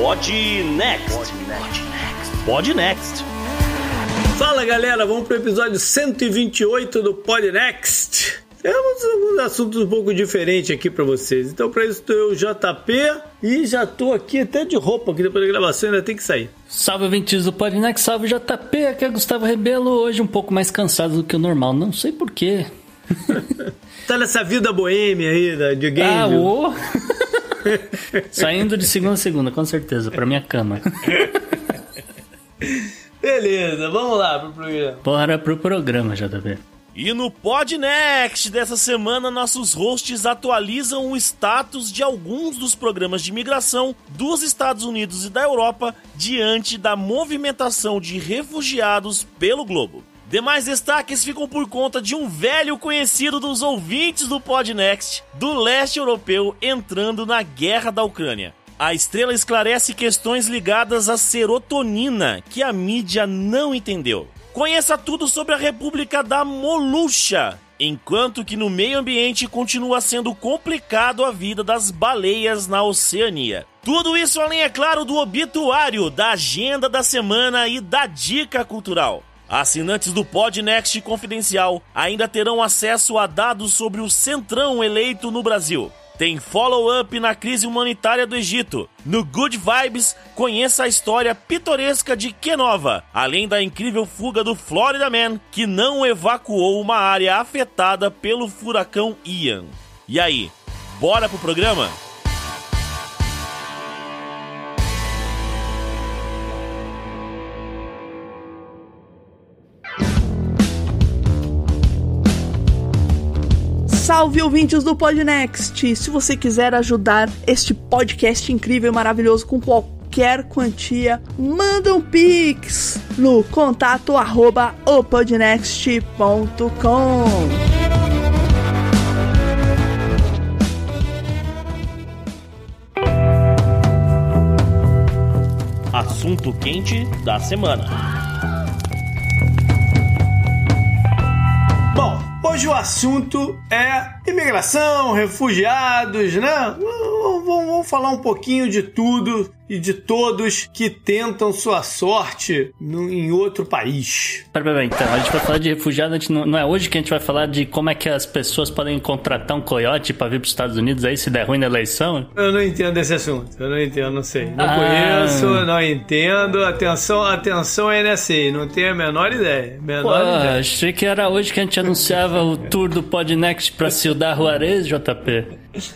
Pod Next. Pod Next. Fala galera, vamos pro episódio 128 do Pod Next. Temos alguns assuntos um pouco diferentes aqui para vocês. Então, para isso, eu JP e já tô aqui até de roupa, que depois da gravação ainda tem que sair. Salve ouvintes do Podnext, salve JP, aqui é Gustavo Rebelo, hoje um pouco mais cansado do que o normal, não sei porquê. tá nessa vida boêmia aí da, de game. Ah, ô! Saindo de segunda a segunda, com certeza, pra minha cama. Beleza, vamos lá pro programa. Bora pro programa, JP. E no Podnext dessa semana, nossos hosts atualizam o status de alguns dos programas de imigração dos Estados Unidos e da Europa diante da movimentação de refugiados pelo globo. Demais destaques ficam por conta de um velho conhecido dos ouvintes do Podnext, do leste europeu entrando na guerra da Ucrânia. A estrela esclarece questões ligadas à serotonina que a mídia não entendeu. Conheça tudo sobre a República da Molucha, enquanto que no meio ambiente continua sendo complicado a vida das baleias na Oceania. Tudo isso além, é claro, do obituário, da agenda da semana e da dica cultural. Assinantes do Podnext Confidencial ainda terão acesso a dados sobre o centrão eleito no Brasil. Tem follow-up na crise humanitária do Egito. No Good Vibes, conheça a história pitoresca de Kenova, além da incrível fuga do Florida Man, que não evacuou uma área afetada pelo furacão Ian. E aí, bora pro programa? Salve ouvintes do Podnext! Se você quiser ajudar este podcast incrível e maravilhoso com qualquer quantia, manda um pix no contato arroba. Assunto quente da semana. Hoje o assunto é imigração, refugiados, né? Vamos falar um pouquinho de tudo e de todos que tentam sua sorte no, em outro país. Pera, pera, então, a gente vai falar de refugiado, a gente não, não, é hoje que a gente vai falar de como é que as pessoas podem contratar um coiote para vir para os Estados Unidos aí se der ruim na eleição? Eu não entendo esse assunto, eu não entendo, não sei. Não ah. conheço, não entendo. Atenção, atenção NSA, não tenho a menor ideia. Menor Pô, ideia. achei que era hoje que a gente anunciava o tour do Podnext para Ciudad Juarez, JP.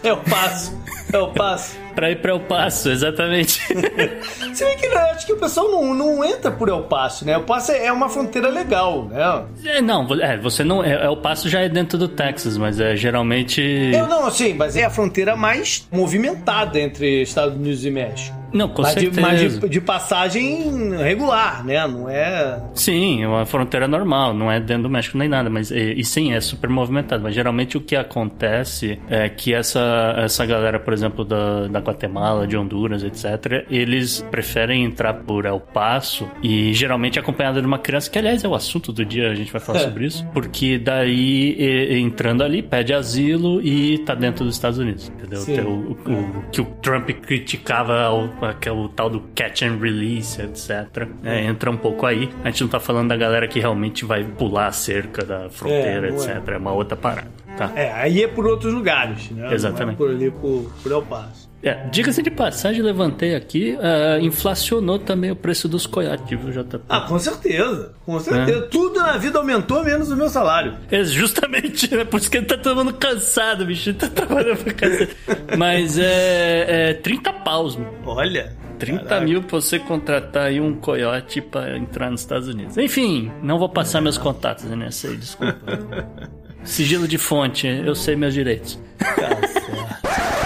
É o passo, é o passo. Pra ir pra El Paso, exatamente. Se bem que eu acho que o pessoal não, não entra por El Paso, né? El Paso é uma fronteira legal, né? É, não, é, você não. É, El Paso já é dentro do Texas, mas é geralmente. Eu não, sim, mas é a fronteira mais movimentada entre Estados Unidos e México. Não, com mas certeza. De, mas de, de, passagem regular, né? Não é. Sim, é uma fronteira normal, não é dentro do México nem nada, mas e, e sim, é super movimentado. Mas geralmente o que acontece é que essa, essa galera, por exemplo, da, da Guatemala, de Honduras, etc., eles preferem entrar por El Paso e geralmente acompanhada de uma criança, que aliás é o assunto do dia, a gente vai falar é. sobre isso, porque daí e, entrando ali, pede asilo e tá dentro dos Estados Unidos, entendeu? O, o, o, que o Trump criticava aquele tal do catch and release, etc. É, entra um pouco aí. A gente não tá falando da galera que realmente vai pular a cerca da fronteira, é, etc. É. é uma outra parada. Tá. É, aí é por outros lugares, né? Exatamente. Não é por ali, por, por El Paso. É, diga-se de passagem, levantei aqui, uh, inflacionou também o preço dos coiotes, viu, JP? Ah, com certeza, com certeza. É. Tudo na vida aumentou, menos o meu salário. É justamente, né? Por isso que ele tá todo mundo cansado, bicho. Tá trabalhando pra cacete. Mas é, é 30 paus, mano. Olha. 30 Caraca. mil pra você contratar aí um coiote pra entrar nos Estados Unidos. Enfim, não vou passar meus contatos nessa aí, desculpa. Sigilo de fonte, eu sei meus direitos. Tá certo.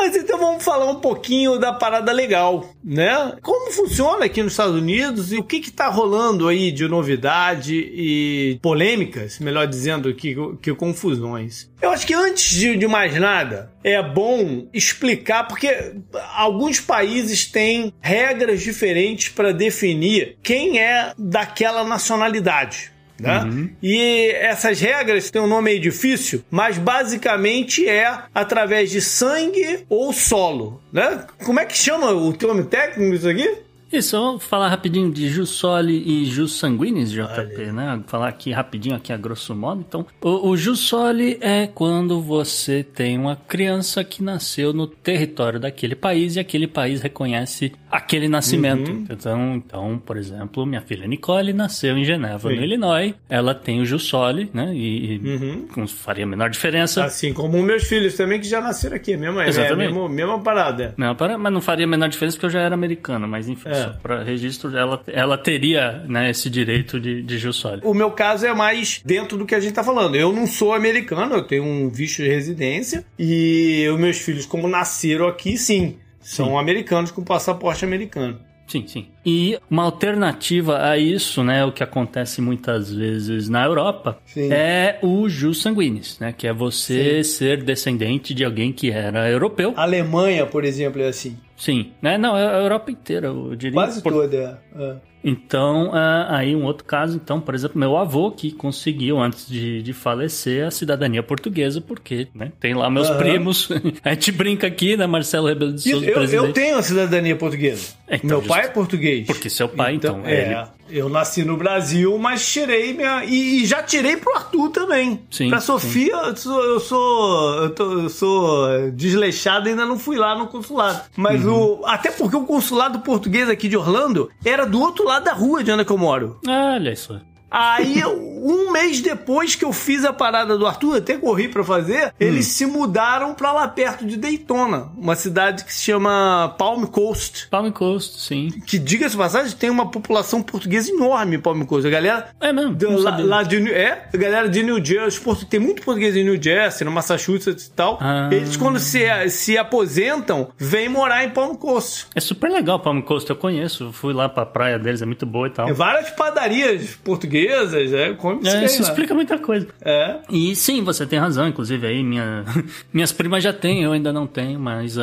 Mas então vamos falar um pouquinho da parada legal, né? Como funciona aqui nos Estados Unidos e o que que tá rolando aí de novidade e polêmicas, melhor dizendo, que, que confusões. Eu acho que antes de, de mais nada, é bom explicar, porque alguns países têm regras diferentes para definir quem é daquela nacionalidade. Né? Uhum. E essas regras têm um nome meio difícil, mas basicamente é através de sangue ou solo. Né? Como é que chama o termo técnico isso aqui? Isso, vamos falar rapidinho de jus soli e jus sanguinis, JP, né? Falar aqui rapidinho, aqui a grosso modo. Então, o, o jus soli é quando você tem uma criança que nasceu no território daquele país e aquele país reconhece aquele nascimento. Então, então, por exemplo, minha filha Nicole nasceu em Geneva, Sim. no Illinois. Ela tem o jus soli, né? E, Uhum. não faria a menor diferença. Assim como meus filhos também, que já nasceram aqui. Mesma, é, Exatamente. mesmo, mesma parada. Não, para, mas não faria a menor diferença porque eu já era americano, mas enfim, É. só para registro, ela, ela teria né, esse direito de, de jus soli. O meu caso é mais dentro do que a gente tá falando. Eu não sou americano, eu tenho um visto de residência. E os meus filhos, como nasceram aqui, sim. São Sim. americanos com passaporte americano. Sim, sim. E uma alternativa a isso, né, o que acontece muitas vezes na Europa, Sim. é o jus sanguinis, né, que é você ser descendente de alguém que era europeu. A Alemanha, por exemplo, é assim. Sim, né? Não, é a Europa inteira, eu diria. Quase Por- toda. é. Então, ah, aí um outro caso, então, por exemplo, meu avô que conseguiu, antes de, de falecer, a cidadania portuguesa, porque né, tem lá meus Aham. primos. a gente brinca aqui, né, Marcelo Rebelo de Souza, eu, presidente. eu tenho a cidadania portuguesa. Então, Meu pai é português. Porque seu pai, então, é, ele- Eu nasci no Brasil, mas tirei minha. E, e já tirei pro Arthur também. Sim, Pra Sofia, eu sou. Eu sou, eu tô- eu sou desleixado e ainda não fui lá no consulado. Mas Uhum. o. Até porque o consulado português aqui de Orlando era do outro lado da rua de onde é que eu moro. Olha isso. Aí, um mês depois que eu fiz a parada do Arthur, até corri pra fazer, eles se mudaram pra lá perto de Daytona, uma cidade que se chama Palm Coast. Palm Coast, sim. Que, diga-se de passagem, tem uma população portuguesa enorme em Palm Coast. A galera É mesmo, não lá, lá de New- é, a galera de New Jersey, tem muito português em New Jersey, no Massachusetts e tal. Ah. Eles, quando se, se aposentam, vêm morar em Palm Coast. É super legal Palm Coast, eu conheço. Fui lá pra praia deles, é muito boa e tal. Tem várias padarias portuguesas, é, come É, isso lá. explica muita coisa. É. E sim, você tem razão. Inclusive aí, minha, minhas primas já têm, eu ainda não tenho, mas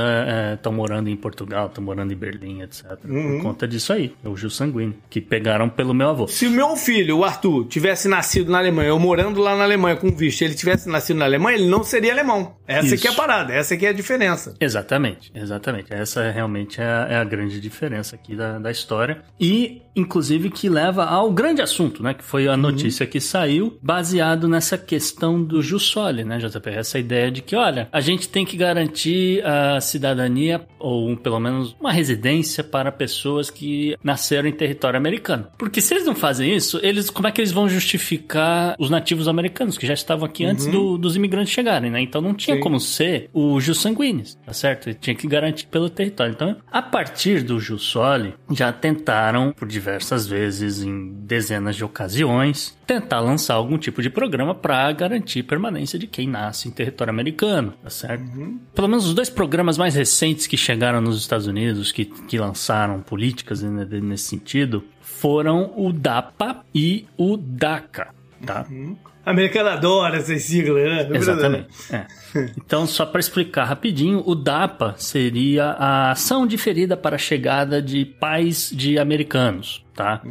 estão morando em Portugal, estão morando em Berlim, etc. Uhum. Por conta disso aí, o Gil Sanguíneo, que pegaram pelo meu avô. Se o meu filho, o Arthur, tivesse nascido na Alemanha, eu morando lá na Alemanha com visto, ele tivesse nascido na Alemanha, ele não seria alemão. Essa Isso. aqui é a parada, essa aqui é a diferença. Exatamente, exatamente. Essa é realmente é a, é a grande diferença aqui da, da história. E, inclusive, que leva ao grande assunto, né? Que foi a notícia que saiu, baseado nessa questão do Jussoli, né, JP? Essa ideia de que, olha, a gente tem que garantir a cidadania, ou pelo menos uma residência para pessoas que nasceram em território americano. Porque se eles não fazem isso, eles como é que eles vão justificar os nativos americanos que já estavam aqui antes do- dos imigrantes chegarem, né? Então não tinha Sim. como ser o jus sanguinis, tá certo? Ele tinha que garantir pelo território. Então, a partir do jus soli, já tentaram por diversas vezes, em dezenas de ocasiões, tentar lançar algum tipo de programa para garantir permanência de quem nasce em território americano, tá certo? Pelo menos os dois programas mais recentes que chegaram nos Estados Unidos, que, que lançaram políticas nesse sentido, foram o DAPA e o DACA, tá? A americana adora essas siglas, né? Exatamente. é. Então, só para explicar rapidinho, o DAPA seria a ação diferida para a chegada de pais de americanos. Tá?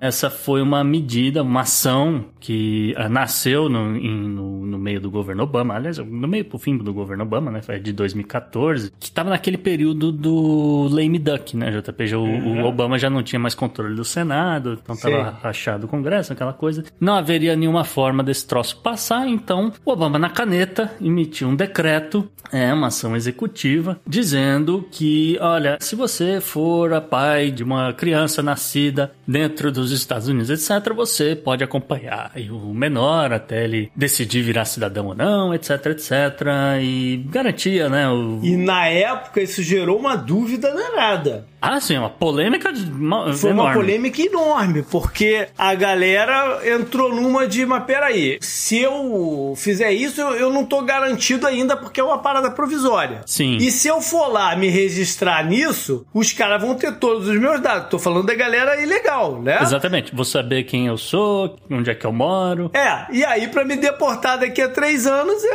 Essa foi uma medida, uma ação que ah, nasceu no, em- no, no meio do governo Obama, aliás, no meio pro fim do governo Obama, né? Foi de 2014, que estava naquele período do lame duck, né, JP? Já O, o Obama já não tinha mais controle do Senado, então estava Sim. rachado o Congresso, aquela coisa. Não haveria nenhuma forma desse troço passar, então o Obama, na caneta, emitiu um decreto, é uma ação executiva, dizendo que, olha, se você for a pai de uma criança nascida dentro dos Estados Unidos, etc., você pode acompanhar o menor até ele decidir virar cidadão ou não, etc, etc, e garantia, né, o... E na época isso gerou uma dúvida danada. Ah, sim, uma polêmica de... uma- Foi uma enorme. polêmica enorme, porque a galera entrou numa de, mas peraí, se eu fizer isso, eu, eu não tô garantido ainda porque é uma parada provisória. Sim. E se eu for lá me registrar nisso, os caras vão ter todos os meus dados. Tô falando da galera ilegal, né? Exatamente, vou saber quem eu sou, onde é que eu moro. É, e aí pra me deportar daqui a três anos é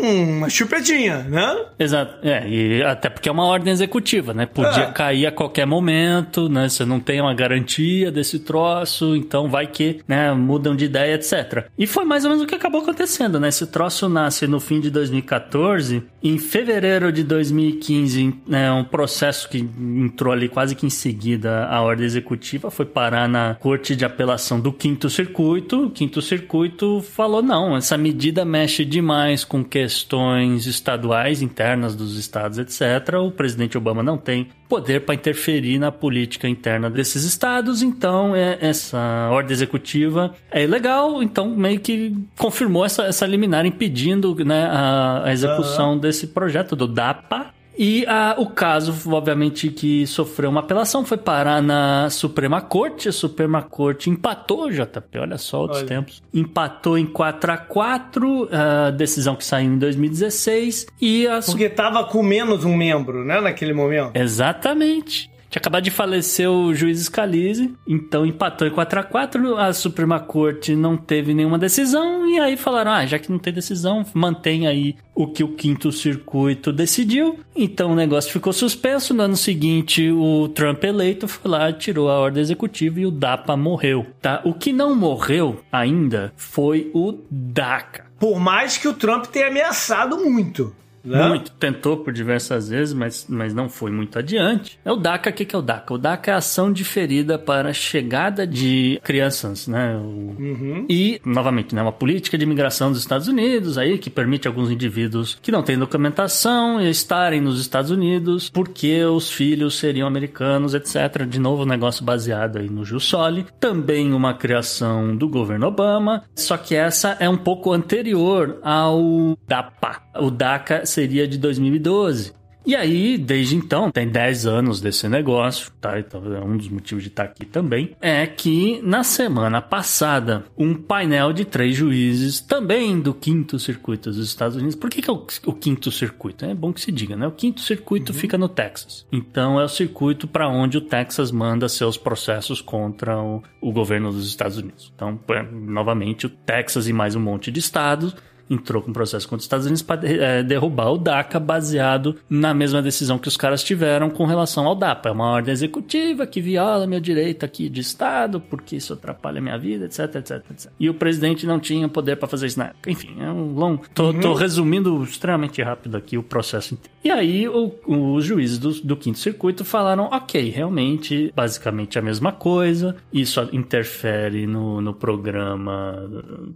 uma chupetinha, né? Exato. É, e até porque é uma ordem executiva, né? Podia É. cair a qualquer momento, né? Você não tem uma garantia desse troço, então vai que, né, mudam de ideia, etc. E foi mais ou menos o que acabou acontecendo, né? Esse troço nasce no fim de 2014. Em fevereiro de 2015, né, um processo que entrou ali quase que em seguida a ordem executiva foi parar na Corte de Apelação do Quinto Circuito. O Quinto Circuito falou: não, essa medida mexe demais com questões estaduais, internas dos estados, etc. O presidente Obama não tem poder para interferir na política interna desses estados, então é, essa ordem executiva é ilegal, então meio que confirmou essa, essa liminar impedindo né, a, a execução desse projeto do DAPA. E ah, o caso, obviamente, que sofreu uma apelação foi parar na Suprema Corte. A Suprema Corte empatou, JP, olha só outros Olha. tempos. Empatou em 4 a 4 a decisão que saiu em 2016. E a Porque tava com menos um membro, né, naquele momento. Exatamente. Tinha acabado de falecer o juiz Scalise, então empatou em 4 a 4 A Suprema Corte não teve nenhuma decisão, e aí falaram: ah, já que não tem decisão, mantém aí o que o quinto circuito decidiu. Então o negócio ficou suspenso. No ano seguinte, o Trump eleito foi lá, tirou a ordem executiva e o DAPA morreu. Tá? O que não morreu ainda foi o DACA. Por mais que o Trump tenha ameaçado muito. Né? Muito. Tentou por diversas vezes, mas, mas não foi muito adiante. É o DACA, o que, que é o DACA? O DACA é a ação diferida para a chegada de crianças, né? O- Uhum. E, novamente, né, uma política de imigração dos Estados Unidos aí que permite alguns indivíduos que não têm documentação estarem nos Estados Unidos porque os filhos seriam americanos, etc. De novo, um negócio baseado aí no Jussoli. Também uma criação do governo Obama, só que essa é um pouco anterior ao DAPA. O DACA seria de 2012. E aí, desde então, tem 10 anos desse negócio, tá? Então, é um dos motivos de estar aqui também. É que na semana passada, um painel de três juízes, também do quinto circuito dos Estados Unidos. Por que, que é o, o quinto circuito? É bom que se diga, né? O quinto circuito fica no Texas. Então, é o circuito para onde o Texas manda seus processos contra o, o governo dos Estados Unidos. Então, é, novamente, o Texas e mais um monte de estados entrou com processo contra os Estados Unidos para derrubar o DACA baseado na mesma decisão que os caras tiveram com relação ao DAPA. É uma ordem executiva que viola meu direito aqui de Estado, porque isso atrapalha minha vida, etc, etc, etc. E o presidente não tinha poder para fazer isso na época. Enfim, é um longo... Tô, tô resumindo extremamente rápido aqui o processo inteiro. E aí os juízes do, do quinto circuito falaram, ok, realmente, basicamente a mesma coisa, isso interfere no, no programa,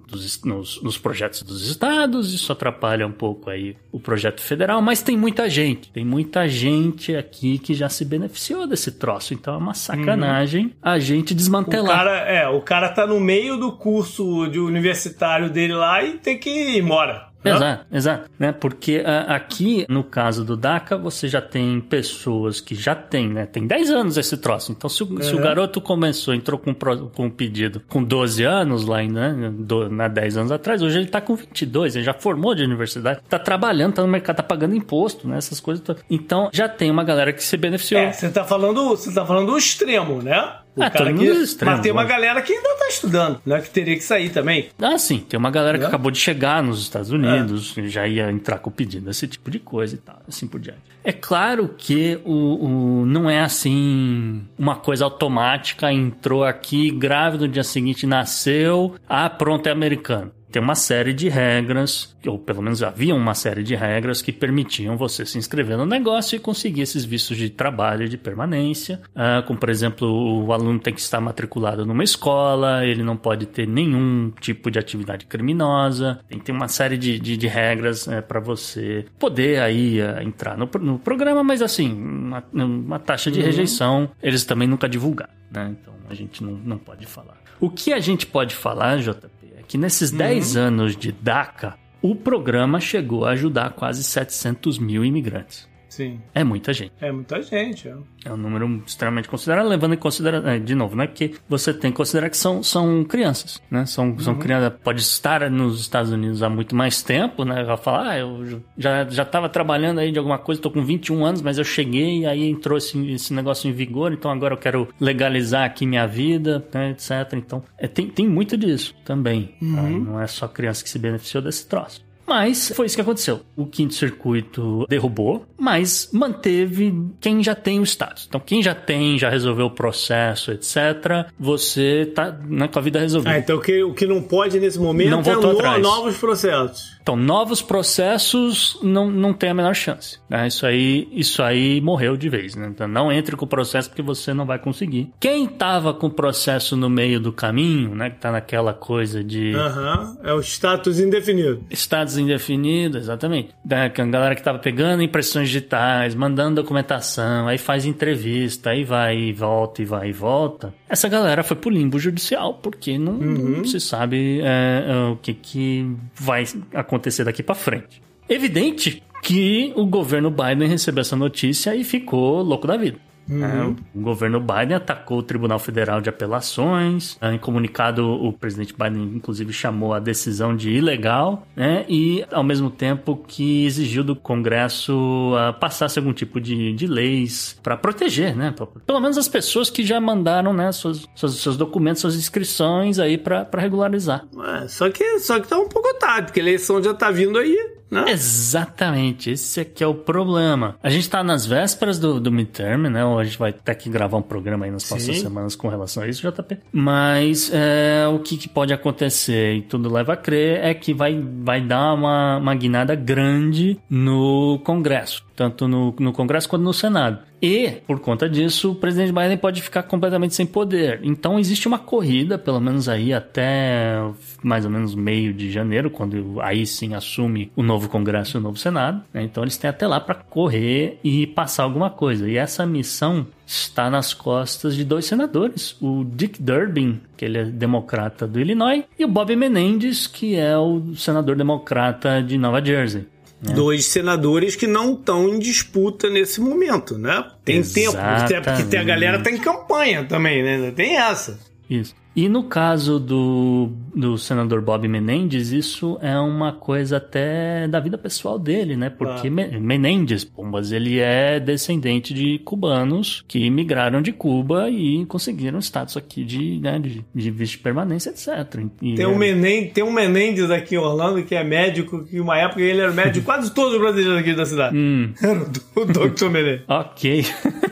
dos, nos, nos projetos dos estados, isso atrapalha um pouco aí o projeto federal, mas tem muita gente, tem muita gente aqui que já se beneficiou desse troço, então é uma sacanagem a gente O desmantelar. cara, é, o cara tá no meio do curso de universitário dele lá e tem que ir embora. Né? Exato, exato. Né? Porque ah, aqui, no caso do DACA, você já tem pessoas que já tem, né? Tem 10 anos esse troço. Então, se o, se o Uhum. garoto começou, entrou com, com um pedido com 12 anos lá, né? Do, na 10 anos atrás, hoje ele tá com 22, ele já formou de universidade, tá trabalhando, tá no mercado, tá pagando imposto, né? Essas coisas. Então, já tem uma galera que se beneficiou. É, você tá falando, você tá falando do extremo, né? O Ah, todo mundo é extremo, Mas tem uma lógico. galera que ainda tá estudando, né? Que teria que sair também. Ah, sim. Tem uma galera que Né? acabou de chegar nos Estados Unidos, já ia entrar com pedido, esse tipo de coisa e tal, assim por diante. É claro que o, o- não é assim uma coisa automática, entrou aqui, grávido, no dia seguinte nasceu, ah, pronto, é americano. Tem uma série de regras, ou pelo menos havia uma série de regras que permitiam você se inscrever no negócio e conseguir esses vistos de trabalho e de permanência. Ah, como, por exemplo, o aluno tem que estar matriculado numa escola, ele não pode ter nenhum tipo de atividade criminosa. Tem, tem uma série de, de, de regras para você poder aí ah, entrar no, no programa, mas assim, uma, uma taxa de rejeição eles também nunca divulgaram, né? Então a gente não, não pode falar. O que a gente pode falar, JP, é que nesses 10 anos de DACA, o programa chegou a ajudar quase 700 mil imigrantes. Sim. É muita gente. É muita gente. é. É um número extremamente considerável, levando em consideração, é, de novo, né? Que você tem que considerar que são, são crianças, né? São, são crianças, pode estar nos Estados Unidos há muito mais tempo, né? Vai falar, ah, eu já, já tava trabalhando aí de alguma coisa, tô com 21 anos, mas eu cheguei e aí entrou esse, esse negócio em vigor, então agora eu quero legalizar aqui minha vida, né, etc. Então, é, tem, tem muito disso também, tá? Não é só criança que se beneficiou desse troço. Mas foi isso que aconteceu. O quinto circuito derrubou, mas manteve quem já tem o status. Então, quem já tem, já resolveu o processo, etc., você tá né, com a vida resolvida. Ah, então o que, o que não pode nesse momento Não é no- novos processos. Então, novos processos não, não tem a menor chance. né? Isso aí isso aí morreu de vez. Né? Então, não entre com o processo porque você não vai conseguir. Quem tava com o processo no meio do caminho, né? Que tá naquela coisa de Aham, é o status indefinido. estados indefinidos, exatamente. Da a galera que tava pegando impressões digitais, mandando documentação, aí faz entrevista, aí vai e volta e vai e volta. Essa galera foi pro limbo judicial porque não, não se sabe é, é, o que, que vai acontecer daqui pra frente. Evidente que o governo Biden recebeu essa notícia e ficou louco da vida. É, o governo Biden atacou o Tribunal Federal de Apelações. É, Em comunicado, o presidente Biden, inclusive, chamou a decisão de ilegal, né? E, ao mesmo tempo, que exigiu do Congresso ah, passasse algum tipo de, de leis para proteger, né? pra- Pelo menos as pessoas que já mandaram, né? Seus, seus, seus documentos, suas inscrições aí para regularizar. É, só, que, só que tá um pouco tarde, porque a eleição já tá vindo aí, né? Exatamente, esse aqui é o problema. A gente tá nas vésperas do, do midterm, né? Ou a gente vai ter que gravar um programa aí nas próximas Sim. semanas com relação a isso, JP. Mas é, o que, que pode acontecer, e tudo leva a crer, é que vai, vai dar uma, uma guinada grande no Congresso. Tanto no, no Congresso quanto no Senado. E, por conta disso, o presidente Biden pode ficar completamente sem poder. Então, existe uma corrida, pelo menos aí até mais ou menos meio de janeiro, quando aí sim assume o novo Congresso e o novo Senado. né? Então, eles têm até lá para correr e passar alguma coisa. E essa missão está nas costas de dois senadores, o Dick Durbin, que ele é democrata do Illinois, e o Bob Menendez, que é o senador democrata de Nova Jersey. Dois senadores que não estão em disputa nesse momento, né? Tem tempo, até porque a galera tá em campanha também, né? Tem essa. Isso. E no caso do, do senador Bob Menendez, isso é uma coisa até da vida pessoal dele, né? Porque Ah. Me- Menendez, pombas, ele é descendente de cubanos que migraram de Cuba e conseguiram status aqui de, né, de, de visto de permanência, etc. E Tem é- um, Menendez, tem um Menendez aqui em Orlando que é médico, que uma época ele era médico de quase todos os brasileiros aqui da cidade. Hum. Era o Dr. Menendez. Ok.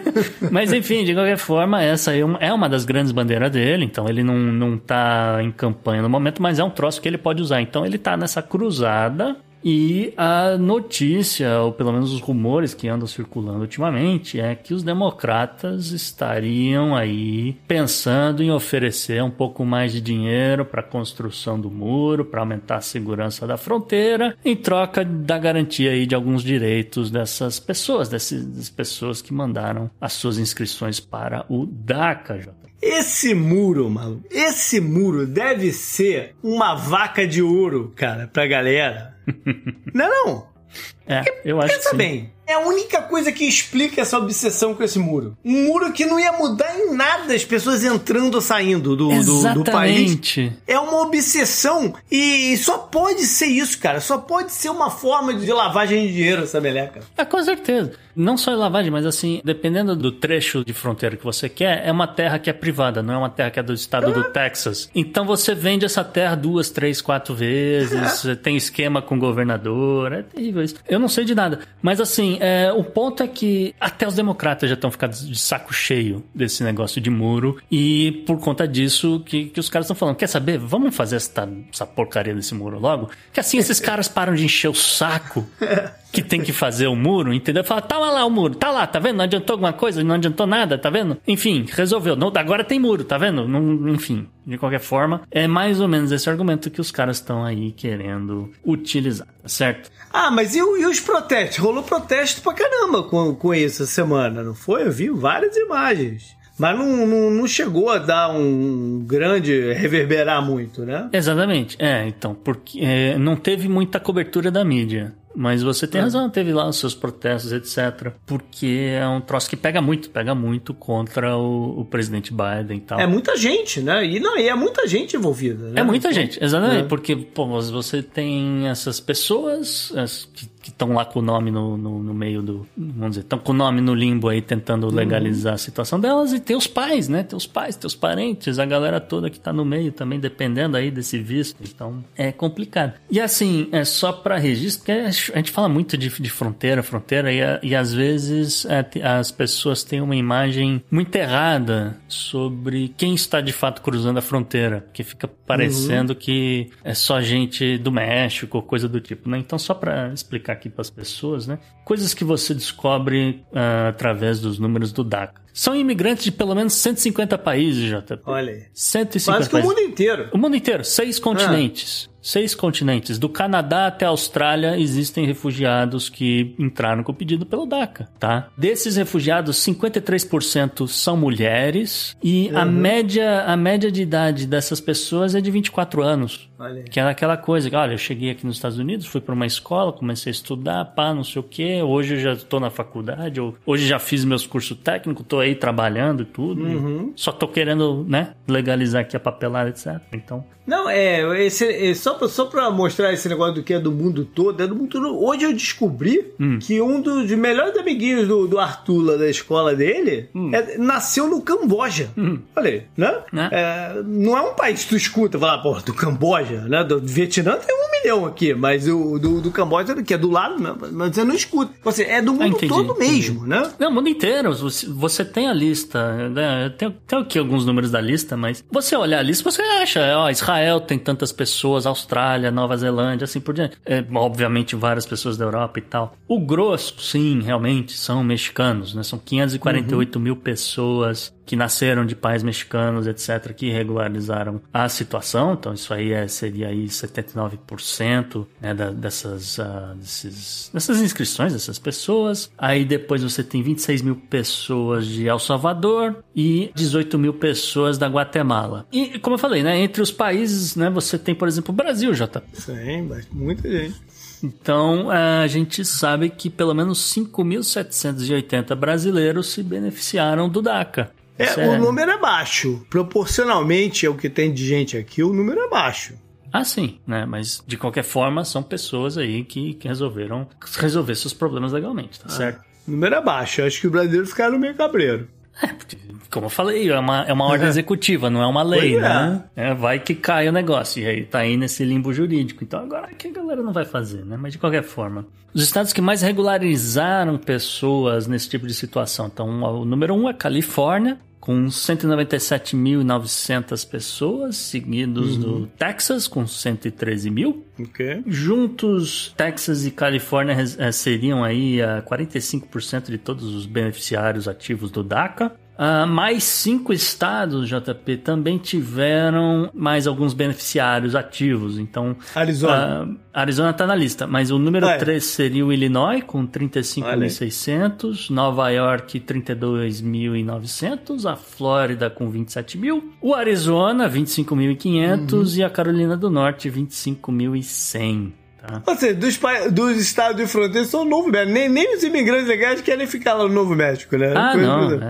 Mas enfim, de qualquer forma, essa é uma- é uma das grandes bandeiras dele, então ele não, não tá em campanha no momento, mas é um troço que ele pode usar. Então ele tá nessa cruzada. E a notícia, ou pelo menos os rumores que andam circulando ultimamente, é que os democratas estariam aí pensando em oferecer um pouco mais de dinheiro para a construção do muro, para aumentar a segurança da fronteira, em troca da garantia aí de alguns direitos dessas pessoas, dessas pessoas que mandaram as suas inscrições para o DACA. Esse muro, maluco, esse muro deve ser uma vaca de ouro, cara, pra galera. não é não? É, eu acho que Pensa sim. bem. É a única coisa que explica essa obsessão com esse muro. Um muro que não ia mudar em nada as pessoas entrando ou saindo do, do, do país. É uma obsessão e só pode ser isso, cara. Só pode ser uma forma de lavagem de dinheiro essa meleca. É, com certeza. Não só lavagem, mas assim, dependendo do trecho de fronteira que você quer, é uma terra que é privada, não é uma terra que é do estado do Texas. Então você vende essa terra duas, três, quatro vezes, tem esquema com o governador, é terrível isso. Eu não sei de nada. Mas assim, é, o ponto é que até os democratas já estão ficando de saco cheio desse negócio de muro. E por conta disso que, que os caras estão falando, quer saber? Vamos fazer essa, essa porcaria desse muro logo? Que assim esses caras param de encher o saco que tem que fazer o muro, entendeu? Fala, tá lá o muro, tá lá, tá vendo? Não adiantou alguma coisa, não adiantou nada, tá vendo? Enfim, resolveu. Não, agora tem muro, tá vendo? Não, enfim, de qualquer forma, é mais ou menos esse argumento que os caras estão aí querendo utilizar, tá certo? Ah, mas e, e os protestos? Rolou protesto pra caramba com, com isso essa semana, não foi? Eu vi várias imagens. Mas não, não, não chegou a dar um grande reverberar muito, né? Exatamente, é, então, porque é, não teve muita cobertura da mídia. Mas você tem razão, teve lá os seus protestos, etc. Porque é um troço que pega muito, pega muito contra o, o presidente Biden e tal. É muita gente, né? E não, e é muita gente envolvida, né? É muita gente, exatamente, É. porque pô, você tem essas pessoas as- que que estão lá com o nome no, no, no, meio do. Vamos dizer, estão com o nome no limbo aí tentando legalizar uhum. a situação delas, e teus pais, né? Teus pais, teus parentes, a galera toda que tá no meio também, dependendo aí desse visto. Então é complicado. E assim, é só para registro, porque a gente fala muito de, de fronteira, fronteira, e, e às vezes é, as pessoas têm uma imagem muito errada sobre quem está de fato cruzando a fronteira, que fica parecendo uhum. que é só gente do México, coisa do tipo, né? Então, só para explicar aqui para as pessoas, né? Coisas que você descobre uh, através dos números do DACA. São imigrantes de pelo menos 150 países, JP. Olha aí. 150 Quase que o mundo inteiro. O mundo inteiro, seis continentes. Ah. Seis continentes. Do Canadá até a Austrália existem refugiados que entraram com pedido pelo DACA, tá? Desses refugiados, 53% são mulheres e uhum. a, média, a média de idade dessas pessoas é de 24 anos. Olha. Que é aquela coisa, olha, eu cheguei aqui nos Estados Unidos, fui para uma escola, comecei a estudar, pá, não sei o quê, hoje eu já estou na faculdade, hoje já fiz meus cursos técnicos, estou aí trabalhando e tudo. Uhum. E só estou querendo, né, legalizar aqui a papelada, etc. Então. Não, é, esse, é só, pra, só pra mostrar esse negócio do que é do mundo todo, é do mundo todo. Hoje eu descobri hum. que um dos melhores amiguinhos do, do Arthur lá da escola dele hum. é, nasceu no Camboja. Hum. Aí, né? né? É, não é um país que tu escuta, falar, pô, do Camboja, né? Do Vietnã tem um milhão aqui, mas o do, do Camboja, que é do lado, né? mas você não escuta. Você, é do mundo ah, entendi, todo entendi. mesmo, né? Não, o mundo inteiro. Você, você tem a lista, né? tem, tem aqui alguns números da lista, mas você olhar a lista, você acha, ó, Israel tem tantas pessoas, Austrália, Nova Zelândia, assim por diante. É, obviamente, várias pessoas da Europa e tal. O grosso, sim, realmente, são mexicanos, né? São 548 uhum. mil pessoas que nasceram de pais mexicanos, etc., que regularizaram a situação. Então, isso aí é, seria aí 79% né, da, dessas, uh, desses, dessas inscrições dessas pessoas. Aí depois você tem 26 mil pessoas de El Salvador e 18 mil pessoas da Guatemala. E, como eu falei, né, entre os países, né, você tem, por exemplo, o Brasil, já tá. Sim, muita gente. Então, a gente sabe que pelo menos 5.780 brasileiros se beneficiaram do DACA. É, o número é baixo. Proporcionalmente ao que tem de gente aqui, o número é baixo. Ah, sim, né? Mas de qualquer forma, são pessoas aí que, que resolveram resolver seus problemas legalmente, tá certo? O número é baixo. Eu acho que os brasileiros ficaram meio cabreiro. É, como eu falei, é uma, é uma ordem executiva, não é uma lei, pois né? É. É, vai que cai o negócio. E aí tá aí nesse limbo jurídico. Então agora o que a galera não vai fazer, né? Mas de qualquer forma. Os estados que mais regularizaram pessoas nesse tipo de situação. Então, o número um é Califórnia, com 197.900 pessoas, seguidos uhum. do Texas, com 113 mil. Okay. Juntos, Texas e Califórnia eh, seriam aí 45% de todos os beneficiários ativos do DACA. Uh, mais cinco estados, JP, também tiveram mais alguns beneficiários ativos. Então, Arizona. Uh, Arizona está na lista, mas o número 3 é. seria o Illinois, com 35.600, Nova York, 32.900, a Flórida, com 27 mil, o Arizona, 25.500 uhum. e a Carolina do Norte, 25.100. Tá? Ou seja, dos, dos estados de fronteira são Novo México. Nem, nem os imigrantes legais querem ficar lá no Novo México, né? Ah, Coisa não.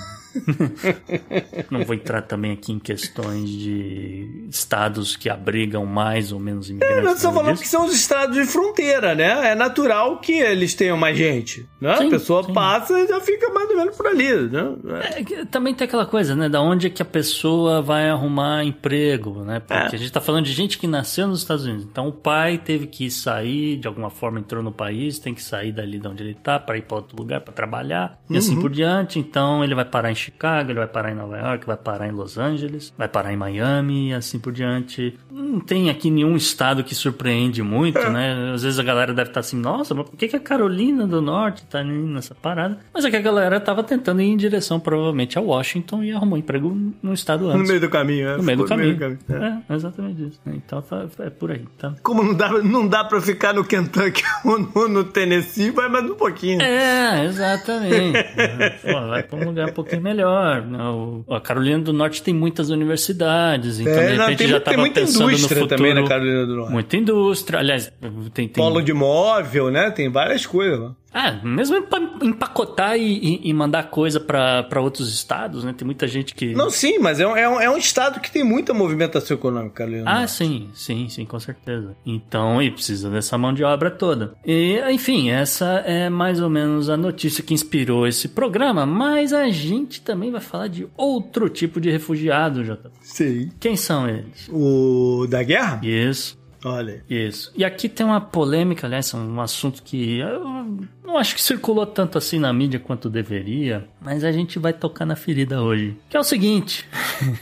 Não vou entrar também aqui em questões de estados que abrigam mais ou menos imigrantes. É, nós estamos falando que são os estados de fronteira, né? É natural que eles tenham mais gente. Né? Sim, a pessoa sim. passa e já fica mais ou menos por ali. Né? É, também tem aquela coisa, né? Da onde é que a pessoa vai arrumar emprego, né? Porque é. a gente está falando de gente que nasceu nos Estados Unidos. Então o pai teve que sair, de alguma forma entrou no país, tem que sair dali de onde ele está para ir para outro lugar para trabalhar e assim uhum. por diante. Então ele vai parar em Chicago, ele vai parar em Nova York, vai parar em Los Angeles, vai parar em Miami e assim por diante. Não tem aqui nenhum estado que surpreende muito, é. né? Às vezes a galera deve estar assim, nossa, mas por que, que a Carolina do Norte tá nessa parada? Mas é que a galera tava tentando ir em direção provavelmente a Washington e arrumou emprego no estado antes. No meio do caminho, é. No meio do caminho. Meio do caminho é. é. exatamente isso. Então tá, é por aí, tá? Como não dá, não dá pra ficar no Kentucky ou no, no Tennessee, vai mais um pouquinho. É, exatamente. Pô, vai pra um lugar um pouquinho melhor melhor. Né? A Carolina do Norte tem muitas universidades, então é, de repente tem, já estava pensando no futuro. também na Carolina do Norte. Muita indústria, aliás, tem, tem... Polo de móvel, né? Tem várias coisas lá. Ah, mesmo empacotar e, e, mandar coisa para outros estados, né? Tem muita gente que. Não, sim, mas é um, é um, é um estado que tem muita movimentação econômica ali. Ah, sim, sim, sim, com certeza. Então, e precisa dessa mão de obra toda. E, enfim, essa é mais ou menos a notícia que inspirou esse programa, mas a gente também vai falar de outro tipo de refugiado, Jota. Sim. Quem são eles? O da guerra? Isso. Olha. Isso. E aqui tem uma polêmica, aliás, um assunto que eu não acho que circulou tanto assim na mídia quanto deveria, mas a gente vai tocar na ferida hoje. Que é o seguinte.